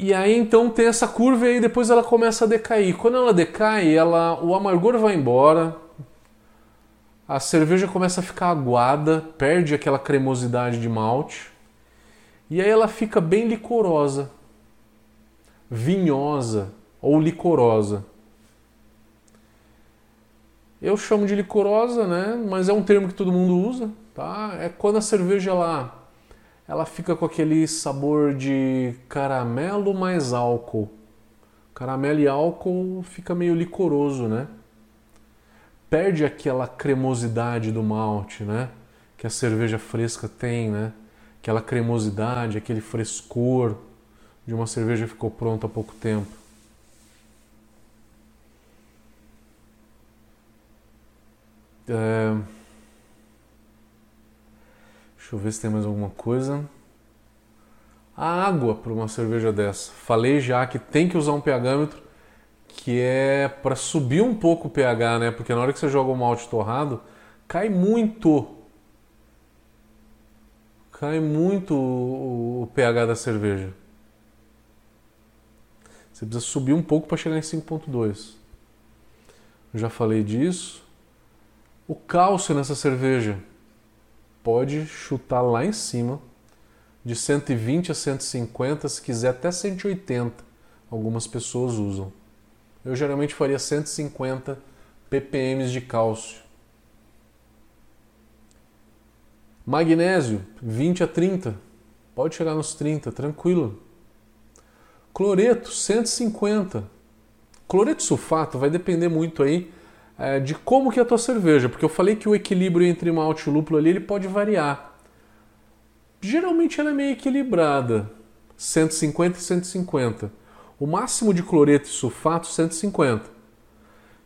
E aí então tem essa curva e depois ela começa a decair. Quando ela decai, ela, o amargor vai embora, a cerveja começa a ficar aguada, perde aquela cremosidade de malte, e aí ela fica bem licorosa, vinhosa ou licorosa. Eu chamo de licorosa, né? Mas é um termo que todo mundo usa, tá? É quando a cerveja ela, ela fica com aquele sabor de caramelo mais álcool, Caramelo e álcool fica meio licoroso, né? Perde aquela cremosidade do malte, né? Que a cerveja fresca tem, né? Aquela cremosidade, aquele frescor de uma cerveja que ficou pronta há pouco tempo. É... Deixa eu ver se tem mais alguma coisa. A água para uma cerveja dessa. Falei já que tem que usar um pHmetro que é para subir um pouco o pH, né? Porque na hora que você joga o malte torrado, cai muito. Cai muito o, o pH da cerveja. Você precisa subir um pouco para chegar em 5.2. Já falei disso. O cálcio nessa cerveja pode chutar lá em cima, de 120 a 150, se quiser até 180. Algumas pessoas usam. Eu geralmente faria 150 ppm de cálcio. Magnésio, 20 a 30. Pode chegar nos 30, tranquilo. Cloreto, 150. Cloreto sulfato vai depender muito aí é, de como que é a tua cerveja, porque eu falei que o equilíbrio entre malte e lúpulo ali ele pode variar. Geralmente ela é meio equilibrada, 150 e 150. O máximo de cloreto e sulfato 150.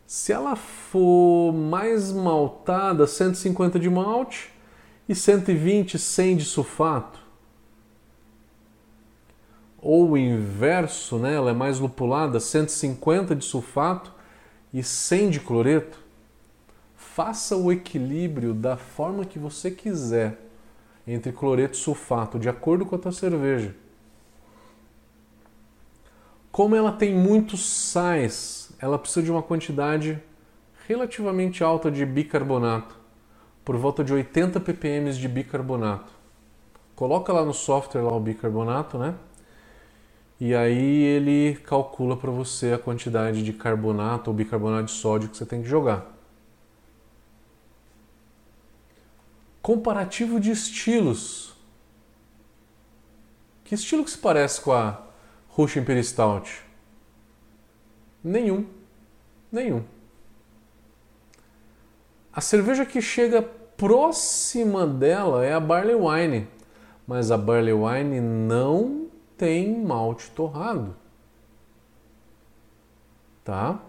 Se ela for mais maltada, 150 de malte e 120, 100 de sulfato. Ou o inverso, né? ela é mais lupulada, 150 de sulfato e 100 de cloreto, faça o equilíbrio da forma que você quiser entre cloreto e sulfato, de acordo com a tua cerveja. Como ela tem muitos sais, ela precisa de uma quantidade relativamente alta de bicarbonato, por volta de 80 ppm de bicarbonato. Coloca lá no software lá o bicarbonato, né? e aí ele calcula para você a quantidade de carbonato ou bicarbonato de sódio que você tem que jogar. Comparativo de estilos. Que estilo que se parece com a Russian Imperial Stout? Nenhum. Nenhum. A cerveja que chega próxima dela é a Barley Wine, mas a Barley Wine não tem malte torrado. Tá?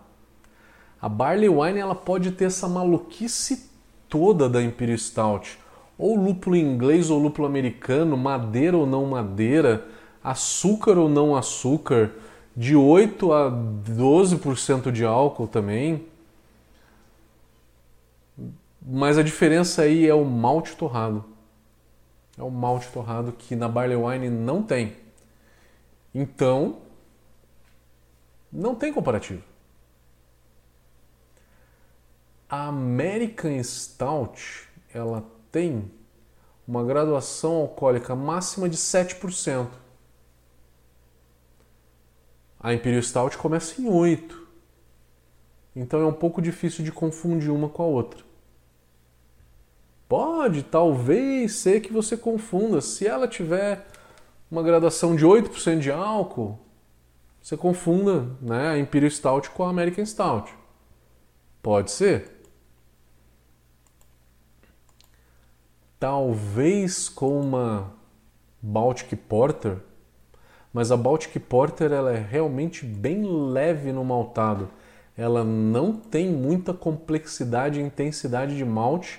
A barley wine ela pode ter essa maluquice toda da Imperial Stout, ou lúpulo inglês ou lúpulo americano, madeira ou não madeira, açúcar ou não açúcar, de 8 a 12% de álcool também. Mas a diferença aí é o malte torrado. É o malte torrado que na barley wine não tem. Então, não tem comparativo. A American Stout, ela tem uma graduação alcoólica máxima de 7%. A Imperial Stout começa em 8. Então é um pouco difícil de confundir uma com a outra. Pode, talvez, ser que você confunda. Se ela tiver uma graduação de 8% de álcool, você confunda né, a Imperial Stout com a American Stout. Pode ser. Talvez com uma Baltic Porter, mas a Baltic Porter ela é realmente bem leve no maltado. Ela não tem muita complexidade e intensidade de malte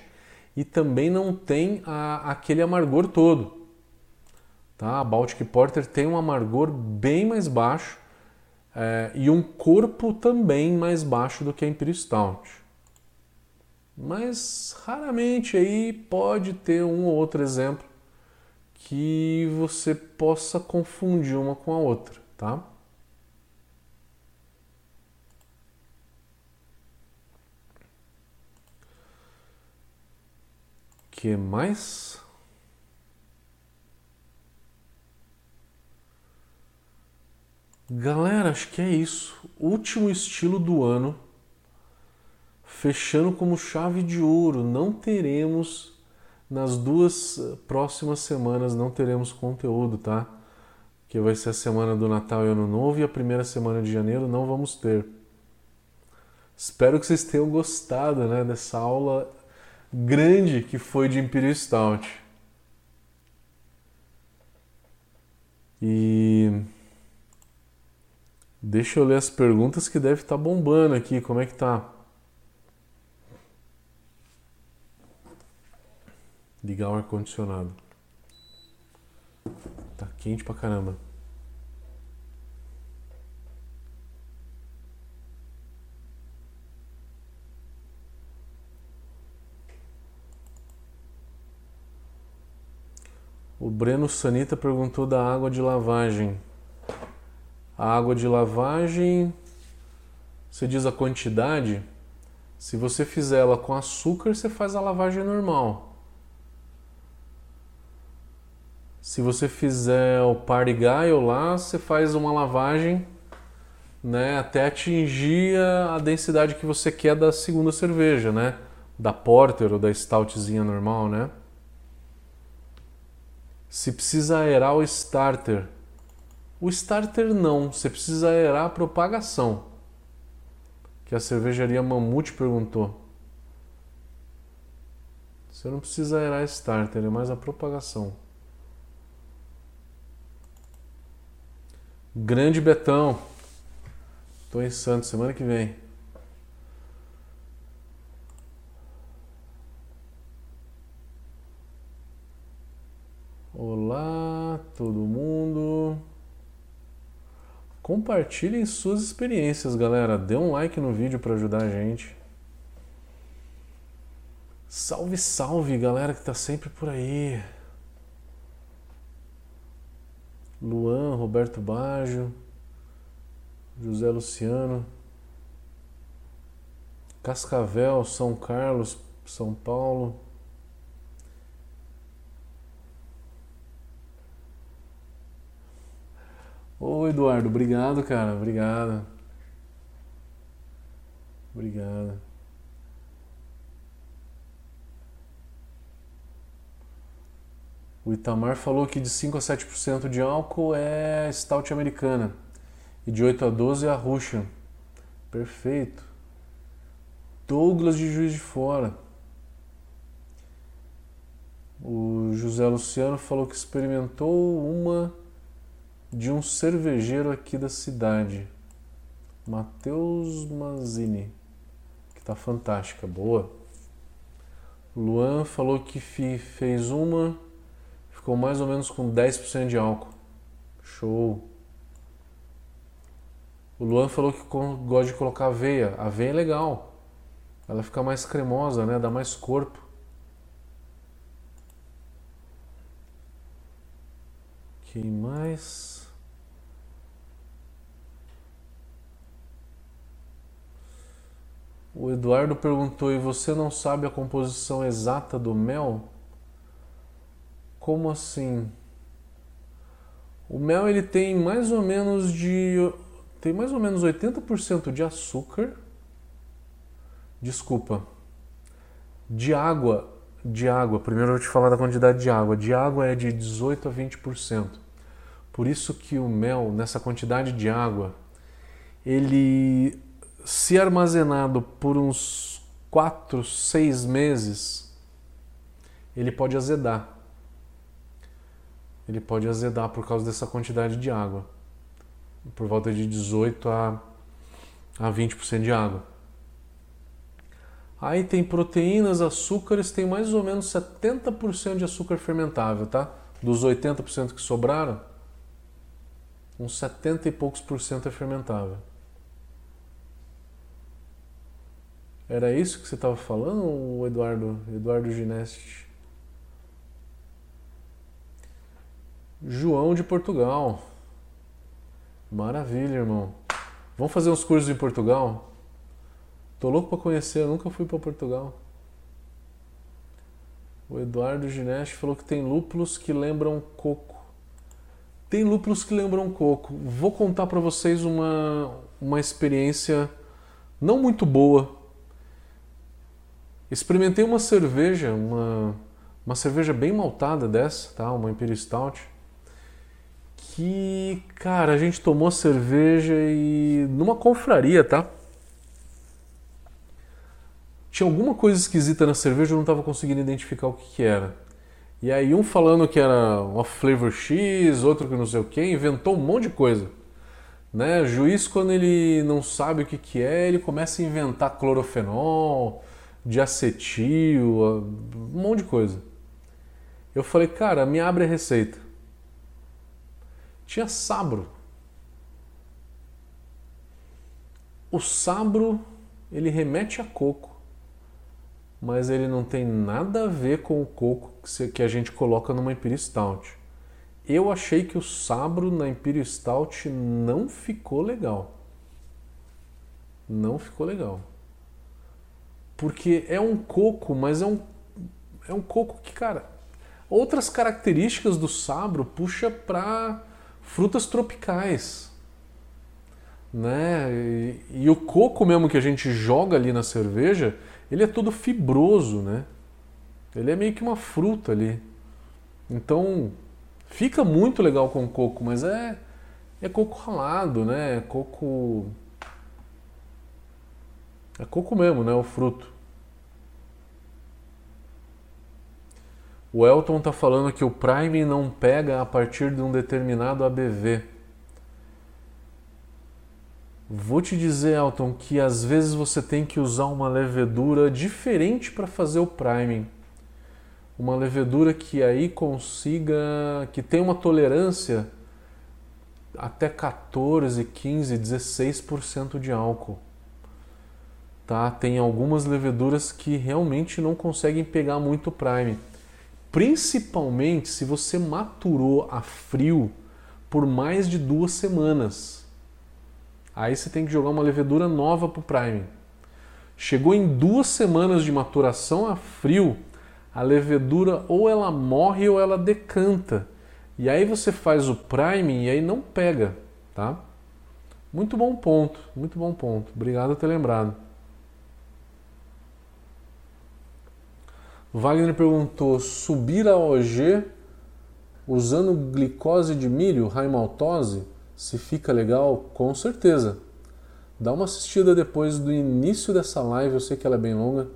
e também não tem a, aquele amargor todo. Tá? A Baltic Porter tem um amargor bem mais baixo é, e um corpo também mais baixo do que a Imperial Stout. Mas raramente aí pode ter um ou outro exemplo que você possa confundir uma com a outra, tá? que mais? Galera, acho que é isso. Último estilo do ano. Fechando como chave de ouro. Não teremos nas duas próximas semanas não teremos conteúdo, tá? que vai ser a semana do Natal e Ano Novo e a primeira semana de janeiro não vamos ter. Espero que vocês tenham gostado né, dessa aula grande que foi de Imperial Stout. E deixa eu ler as perguntas que deve estar tá bombando aqui. Como é que tá? Ligar o ar condicionado. Tá quente pra caramba. O Breno Sanita perguntou da água de lavagem. A água de lavagem, você diz a quantidade? Se você fizer ela com açúcar, você faz a lavagem normal. Se você fizer o Party Guy lá, você faz uma lavagem né, até atingir a densidade que você quer da segunda cerveja, né? Da Porter ou da Stoutzinha normal, né? Se precisa aerar o starter. O starter não, você precisa aerar a propagação. Que a cervejaria Mamute perguntou. Você não precisa aerar starter, é mais a propagação. Grande Betão. Estou em Santos semana que vem. Olá, todo mundo. Compartilhem suas experiências, galera. Dê um like no vídeo para ajudar a gente. Salve, salve, galera que tá sempre por aí. Luan, Roberto Baggio, José Luciano, Cascavel, São Carlos, São Paulo. Ô Eduardo, obrigado, cara. Obrigado. Obrigado. O Itamar falou que de 5 a 7% de álcool é stout americana e de 8 a 12 é a Russian. Perfeito. Douglas de Juiz de Fora. O José Luciano falou que experimentou uma de um cervejeiro aqui da cidade, Matheus Manzini, que tá fantástica, boa. Luan falou que fez uma, ficou mais ou menos com 10% de álcool. Show. O Luan falou que gosta de colocar aveia. Aveia é legal. Ela fica mais cremosa, né? Dá mais corpo. Quem mais? O Eduardo perguntou: e você não sabe a composição exata do mel? Como assim? O mel ele tem mais ou menos de tem mais ou menos 80% de açúcar. Desculpa. De água, de água. Primeiro eu vou te falar da quantidade de água. De água é de 18 a 20%. Por isso que o mel nessa quantidade de água, ele se armazenado por uns 4, 6 meses, ele pode azedar. Ele pode azedar por causa dessa quantidade de água. Por volta de 18 a, a 20% de água. Aí tem proteínas, açúcares, tem mais ou menos 70% de açúcar fermentável, tá? Dos 80% que sobraram, uns 70 e poucos por cento é fermentável. Era isso que você estava falando, Eduardo, Eduardo Gineste? João de Portugal. Maravilha, irmão. Vamos fazer uns cursos em Portugal? Tô louco para conhecer, eu nunca fui para Portugal. O Eduardo Gineste falou que tem lúpulos que lembram coco. Tem lúpulos que lembram coco. Vou contar para vocês uma, uma experiência não muito boa Experimentei uma cerveja, uma, uma cerveja bem maltada dessa, tá? uma Imperial Stout, que, cara, a gente tomou cerveja e numa confraria, tá? Tinha alguma coisa esquisita na cerveja, eu não estava conseguindo identificar o que, que era. E aí um falando que era uma flavor X, outro que não sei o que, inventou um monte de coisa. Né? Juiz, quando ele não sabe o que, que é, ele começa a inventar clorofenol, diacetil, um monte de coisa. Eu falei, cara, me abre a receita. Tinha sabro. O sabro, ele remete a coco mas ele não tem nada a ver com o coco que a gente coloca numa Imperial Stout. Eu achei que o sabro na Imperial Stout não ficou legal. Não ficou legal. Porque é um coco, mas é um, é um coco que, cara, outras características do sabro puxa para frutas tropicais. Né? E, e o coco mesmo que a gente joga ali na cerveja, ele é todo fibroso, né? Ele é meio que uma fruta ali. Então, fica muito legal com coco, mas é é coco ralado, né? É coco é coco mesmo, né? O fruto. O Elton tá falando que o Prime não pega a partir de um determinado ABV. Vou te dizer, Elton, que às vezes você tem que usar uma levedura diferente para fazer o priming. Uma levedura que aí consiga, que tem uma tolerância até 14, 15, 16% de álcool. Tá? Tem algumas leveduras que realmente não conseguem pegar muito prime. Principalmente se você maturou a frio por mais de duas semanas. Aí você tem que jogar uma levedura nova para o priming. Chegou em duas semanas de maturação a frio, a levedura ou ela morre ou ela decanta. E aí você faz o priming e aí não pega, tá? Muito bom ponto, muito bom ponto. Obrigado por ter lembrado. Wagner perguntou: subir a OG usando glicose de milho, raimaltose? Se fica legal, com certeza. Dá uma assistida depois do início dessa live, eu sei que ela é bem longa.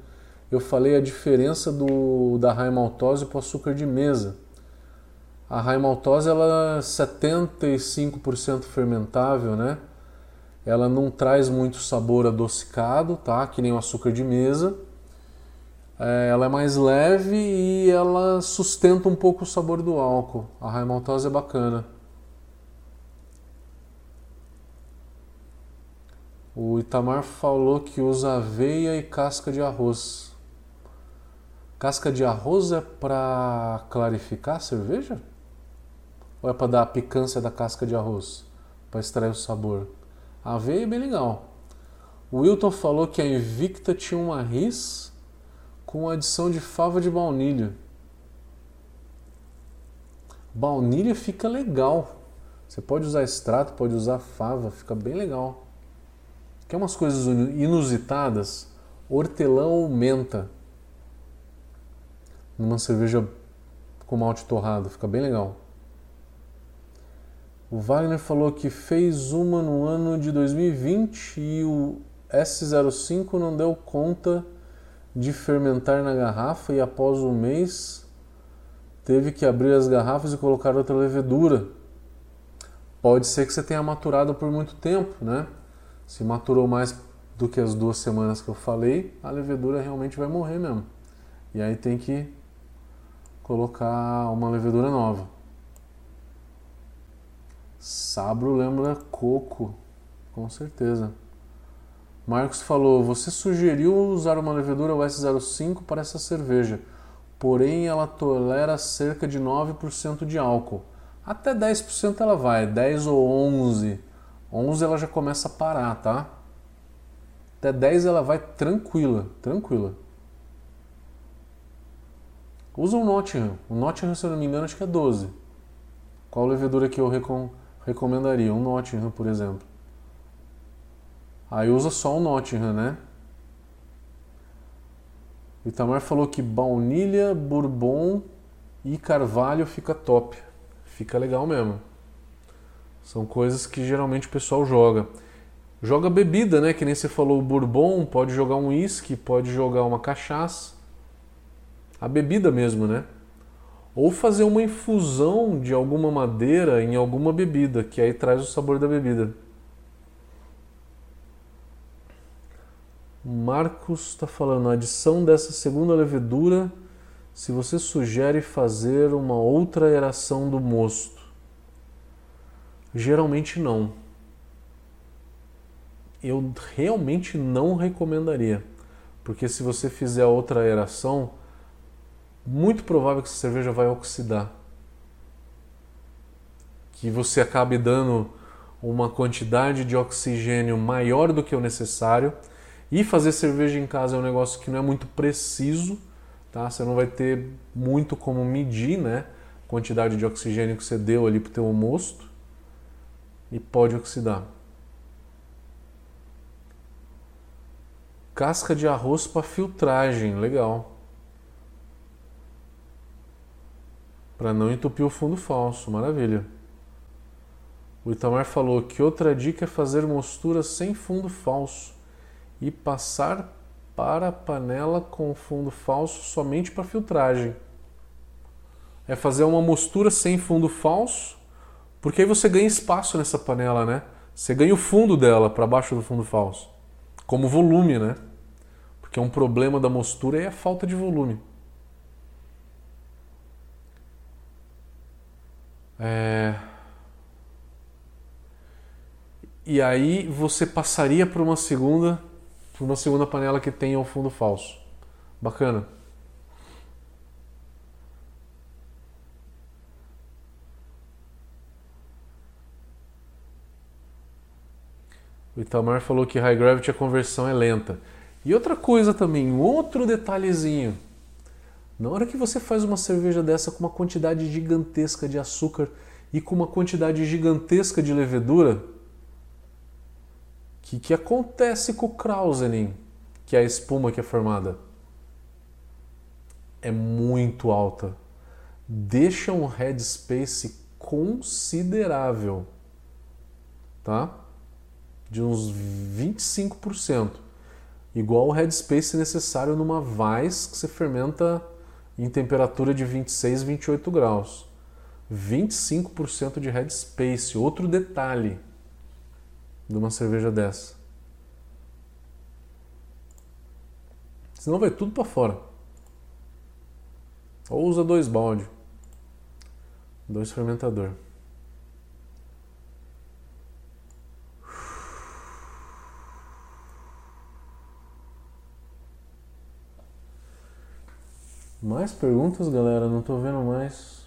Eu falei a diferença do, da raimaltose para o açúcar de mesa. A raimaltose ela é 75% fermentável, né? Ela não traz muito sabor adocicado, tá? Que nem o açúcar de mesa. É, ela é mais leve e ela sustenta um pouco o sabor do álcool. A raimaltose é bacana. O Itamar falou que usa aveia e casca de arroz. Casca de arroz é para clarificar a cerveja? Ou é para dar a picância da casca de arroz? Para extrair o sabor? A aveia é bem legal. O Wilton falou que a Invicta tinha uma RIS com adição de fava de baunilha. Baunilha fica legal. Você pode usar extrato, pode usar fava, fica bem legal. Quer umas coisas inusitadas? Hortelã ou menta. Numa cerveja com malte torrado, fica bem legal. O Wagner falou que fez uma no ano de 2020 e o S05 não deu conta de fermentar na garrafa e após um mês teve que abrir as garrafas e colocar outra levedura. Pode ser que você tenha maturado por muito tempo, né? Se maturou mais do que as duas semanas que eu falei, a levedura realmente vai morrer mesmo. E aí tem que colocar uma levedura nova. Sabro lembra coco, com certeza. Marcos falou: Você sugeriu usar uma levedura S05 para essa cerveja, porém ela tolera cerca de 9% de álcool. Até 10% ela vai, 10 ou 11 11 ela já começa a parar, tá? Até 10 ela vai tranquila, tranquila. Usa o Nottingham. O Nottingham, se eu não me engano, acho que é 12. Qual levedura que eu recom recomendaria? Um Nottingham, por exemplo. Aí usa só o Nottingham, né? Itamar falou que baunilha, bourbon e carvalho fica top. Fica legal mesmo. São coisas que geralmente o pessoal joga. Joga bebida, né? Que nem você falou, bourbon, pode jogar um uísque, pode jogar uma cachaça. A bebida mesmo, né? Ou fazer uma infusão de alguma madeira em alguma bebida, que aí traz o sabor da bebida. Marcos está falando, a adição dessa segunda levedura, se você sugere fazer uma outra eração do mosto. Geralmente não. Eu realmente não recomendaria, porque se você fizer outra aeração, muito provável que essa cerveja vai oxidar. Que você acabe dando uma quantidade de oxigênio maior do que o necessário. E fazer cerveja em casa é um negócio que não é muito preciso, tá? Você não vai ter muito como medir, né? A quantidade de oxigênio que você deu ali para o teu mosto e pode oxidar. Casca de arroz para filtragem, legal. Para não entupir o fundo falso, maravilha. O Itamar falou que outra dica é fazer mostura sem fundo falso e passar para a panela com fundo falso somente para filtragem. É fazer uma mostura sem fundo falso porque aí você ganha espaço nessa panela, né? Você ganha o fundo dela para baixo do fundo falso. Como volume, né? Porque um problema da mostura é a falta de volume. É... E aí você passaria para uma segunda, uma segunda panela que tenha o fundo falso. Bacana. O Itamar falou que High Gravity a conversão é lenta. E outra coisa também, um outro detalhezinho. Na hora que você faz uma cerveja dessa com uma quantidade gigantesca de açúcar e com uma quantidade gigantesca de levedura, que, que acontece com o Krausening, que é a espuma que é formada? É muito alta. Deixa um headspace considerável. Tá? de uns 25%, igual o headspace necessário numa Weiss que você fermenta em temperatura de 26, 28 graus. 25% de headspace, outro detalhe de uma cerveja dessa. Senão vai tudo para fora. Ou usa dois balde, dois fermentador. Mais perguntas, galera? Não tô vendo mais.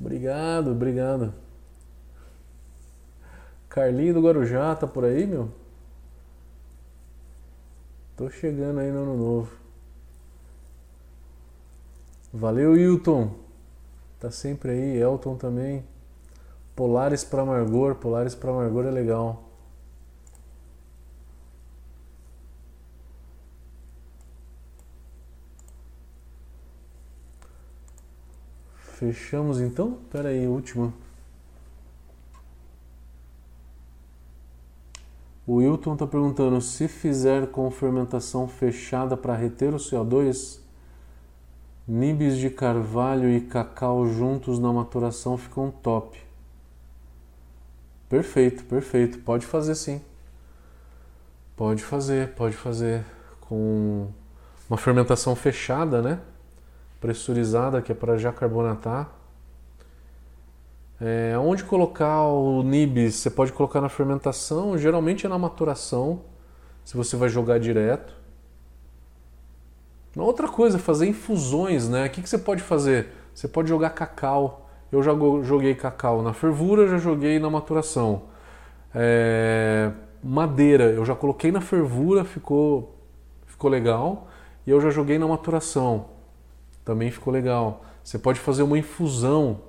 Obrigado, obrigado. Carlinho do Guarujá, tá por aí, meu? Tô chegando aí no ano novo. Valeu, Hilton. Tá sempre aí. Elton também. Polares para Amargor. Polares para Amargor é legal. Fechamos então? Espera aí, última. O Wilton está perguntando se fizer com fermentação fechada para reter o CO2, nibs de carvalho e cacau juntos na maturação ficam top. Perfeito, perfeito. Pode fazer sim. Pode fazer, pode fazer com uma fermentação fechada, né? Pressurizada, que é para já carbonatar. É, onde colocar o nibs? Você pode colocar na fermentação, geralmente é na maturação, se você vai jogar direto. Uma outra coisa, fazer infusões, né? O que, que você pode fazer? Você pode jogar cacau. Eu já joguei cacau na fervura, já joguei na maturação. É, madeira, eu já coloquei na fervura, ficou, ficou legal. E eu já joguei na maturação também ficou legal. Você pode fazer uma infusão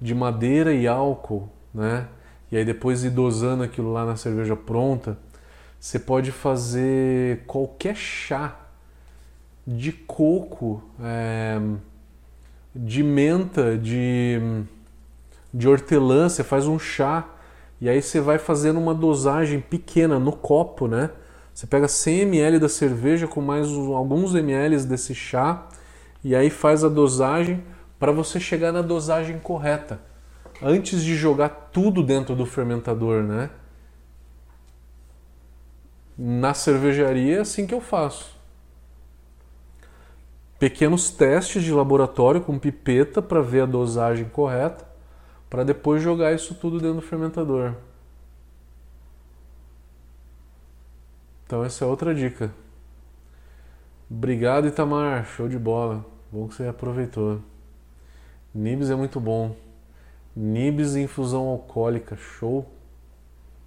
de madeira e álcool, né? E aí depois ir dosando aquilo lá na cerveja pronta. Você pode fazer qualquer chá de coco, é, de menta, de, de hortelã, você faz um chá e aí você vai fazendo uma dosagem pequena no copo, né? Você pega 100 ml da cerveja com mais alguns ml desse chá e aí faz a dosagem para você chegar na dosagem correta. Antes de jogar tudo dentro do fermentador, né? Na cervejaria é assim que eu faço. Pequenos testes de laboratório com pipeta para ver a dosagem correta, para depois jogar isso tudo dentro do fermentador. Então essa é outra dica. Obrigado, Itamar. Show de bola. Bom que você aproveitou. Nibs é muito bom. Nibs infusão alcoólica. Show.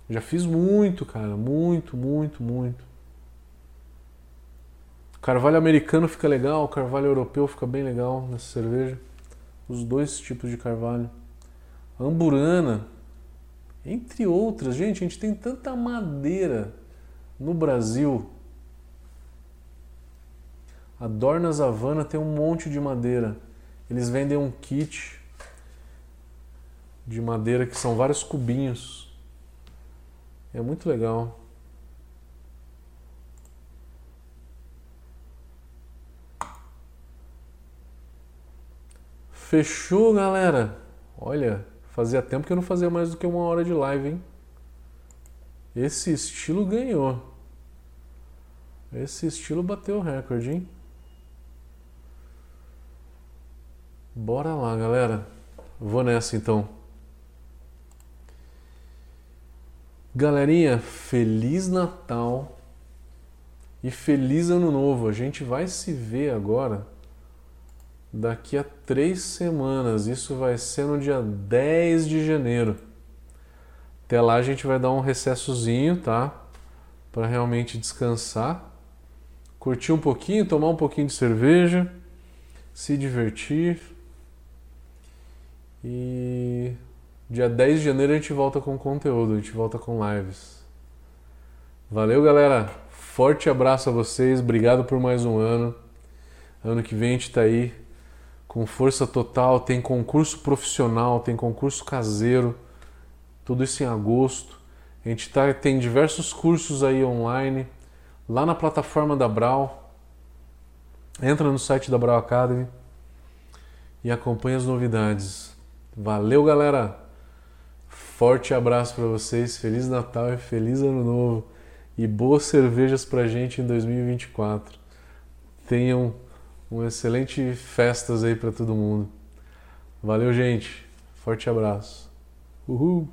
Já fiz muito, cara. Muito, muito, muito. Carvalho americano fica legal. Carvalho europeu fica bem legal nessa cerveja. Os dois tipos de carvalho. Amburana. Entre outras. Gente, a gente tem tanta madeira no Brasil, a Dornas Havana tem um monte de madeira. Eles vendem um kit de madeira que são vários cubinhos. É muito legal. Fechou, galera? Olha, fazia tempo que eu não fazia mais do que uma hora de live, hein? Esse estilo ganhou. Esse estilo bateu o recorde, hein? Bora lá, galera. Vou nessa então. Galerinha, feliz Natal e feliz Ano Novo. A gente vai se ver agora daqui a três semanas. Isso vai ser no dia 10 de janeiro. Até lá a gente vai dar um recessozinho, tá? Para realmente descansar, curtir um pouquinho, tomar um pouquinho de cerveja, se divertir. E dia 10 de janeiro a gente volta com conteúdo, a gente volta com lives. Valeu, galera. Forte abraço a vocês. Obrigado por mais um ano. Ano que vem a gente tá aí com força total, tem concurso profissional, tem concurso caseiro tudo isso em agosto. A gente tá, tem diversos cursos aí online, lá na plataforma da Brau. Entra no site da Brau Academy e acompanha as novidades. Valeu, galera! Forte abraço para vocês, Feliz Natal e Feliz Ano Novo e boas cervejas pra gente em 2024. Tenham um excelente festas aí para todo mundo. Valeu, gente. Forte abraço. Uhul!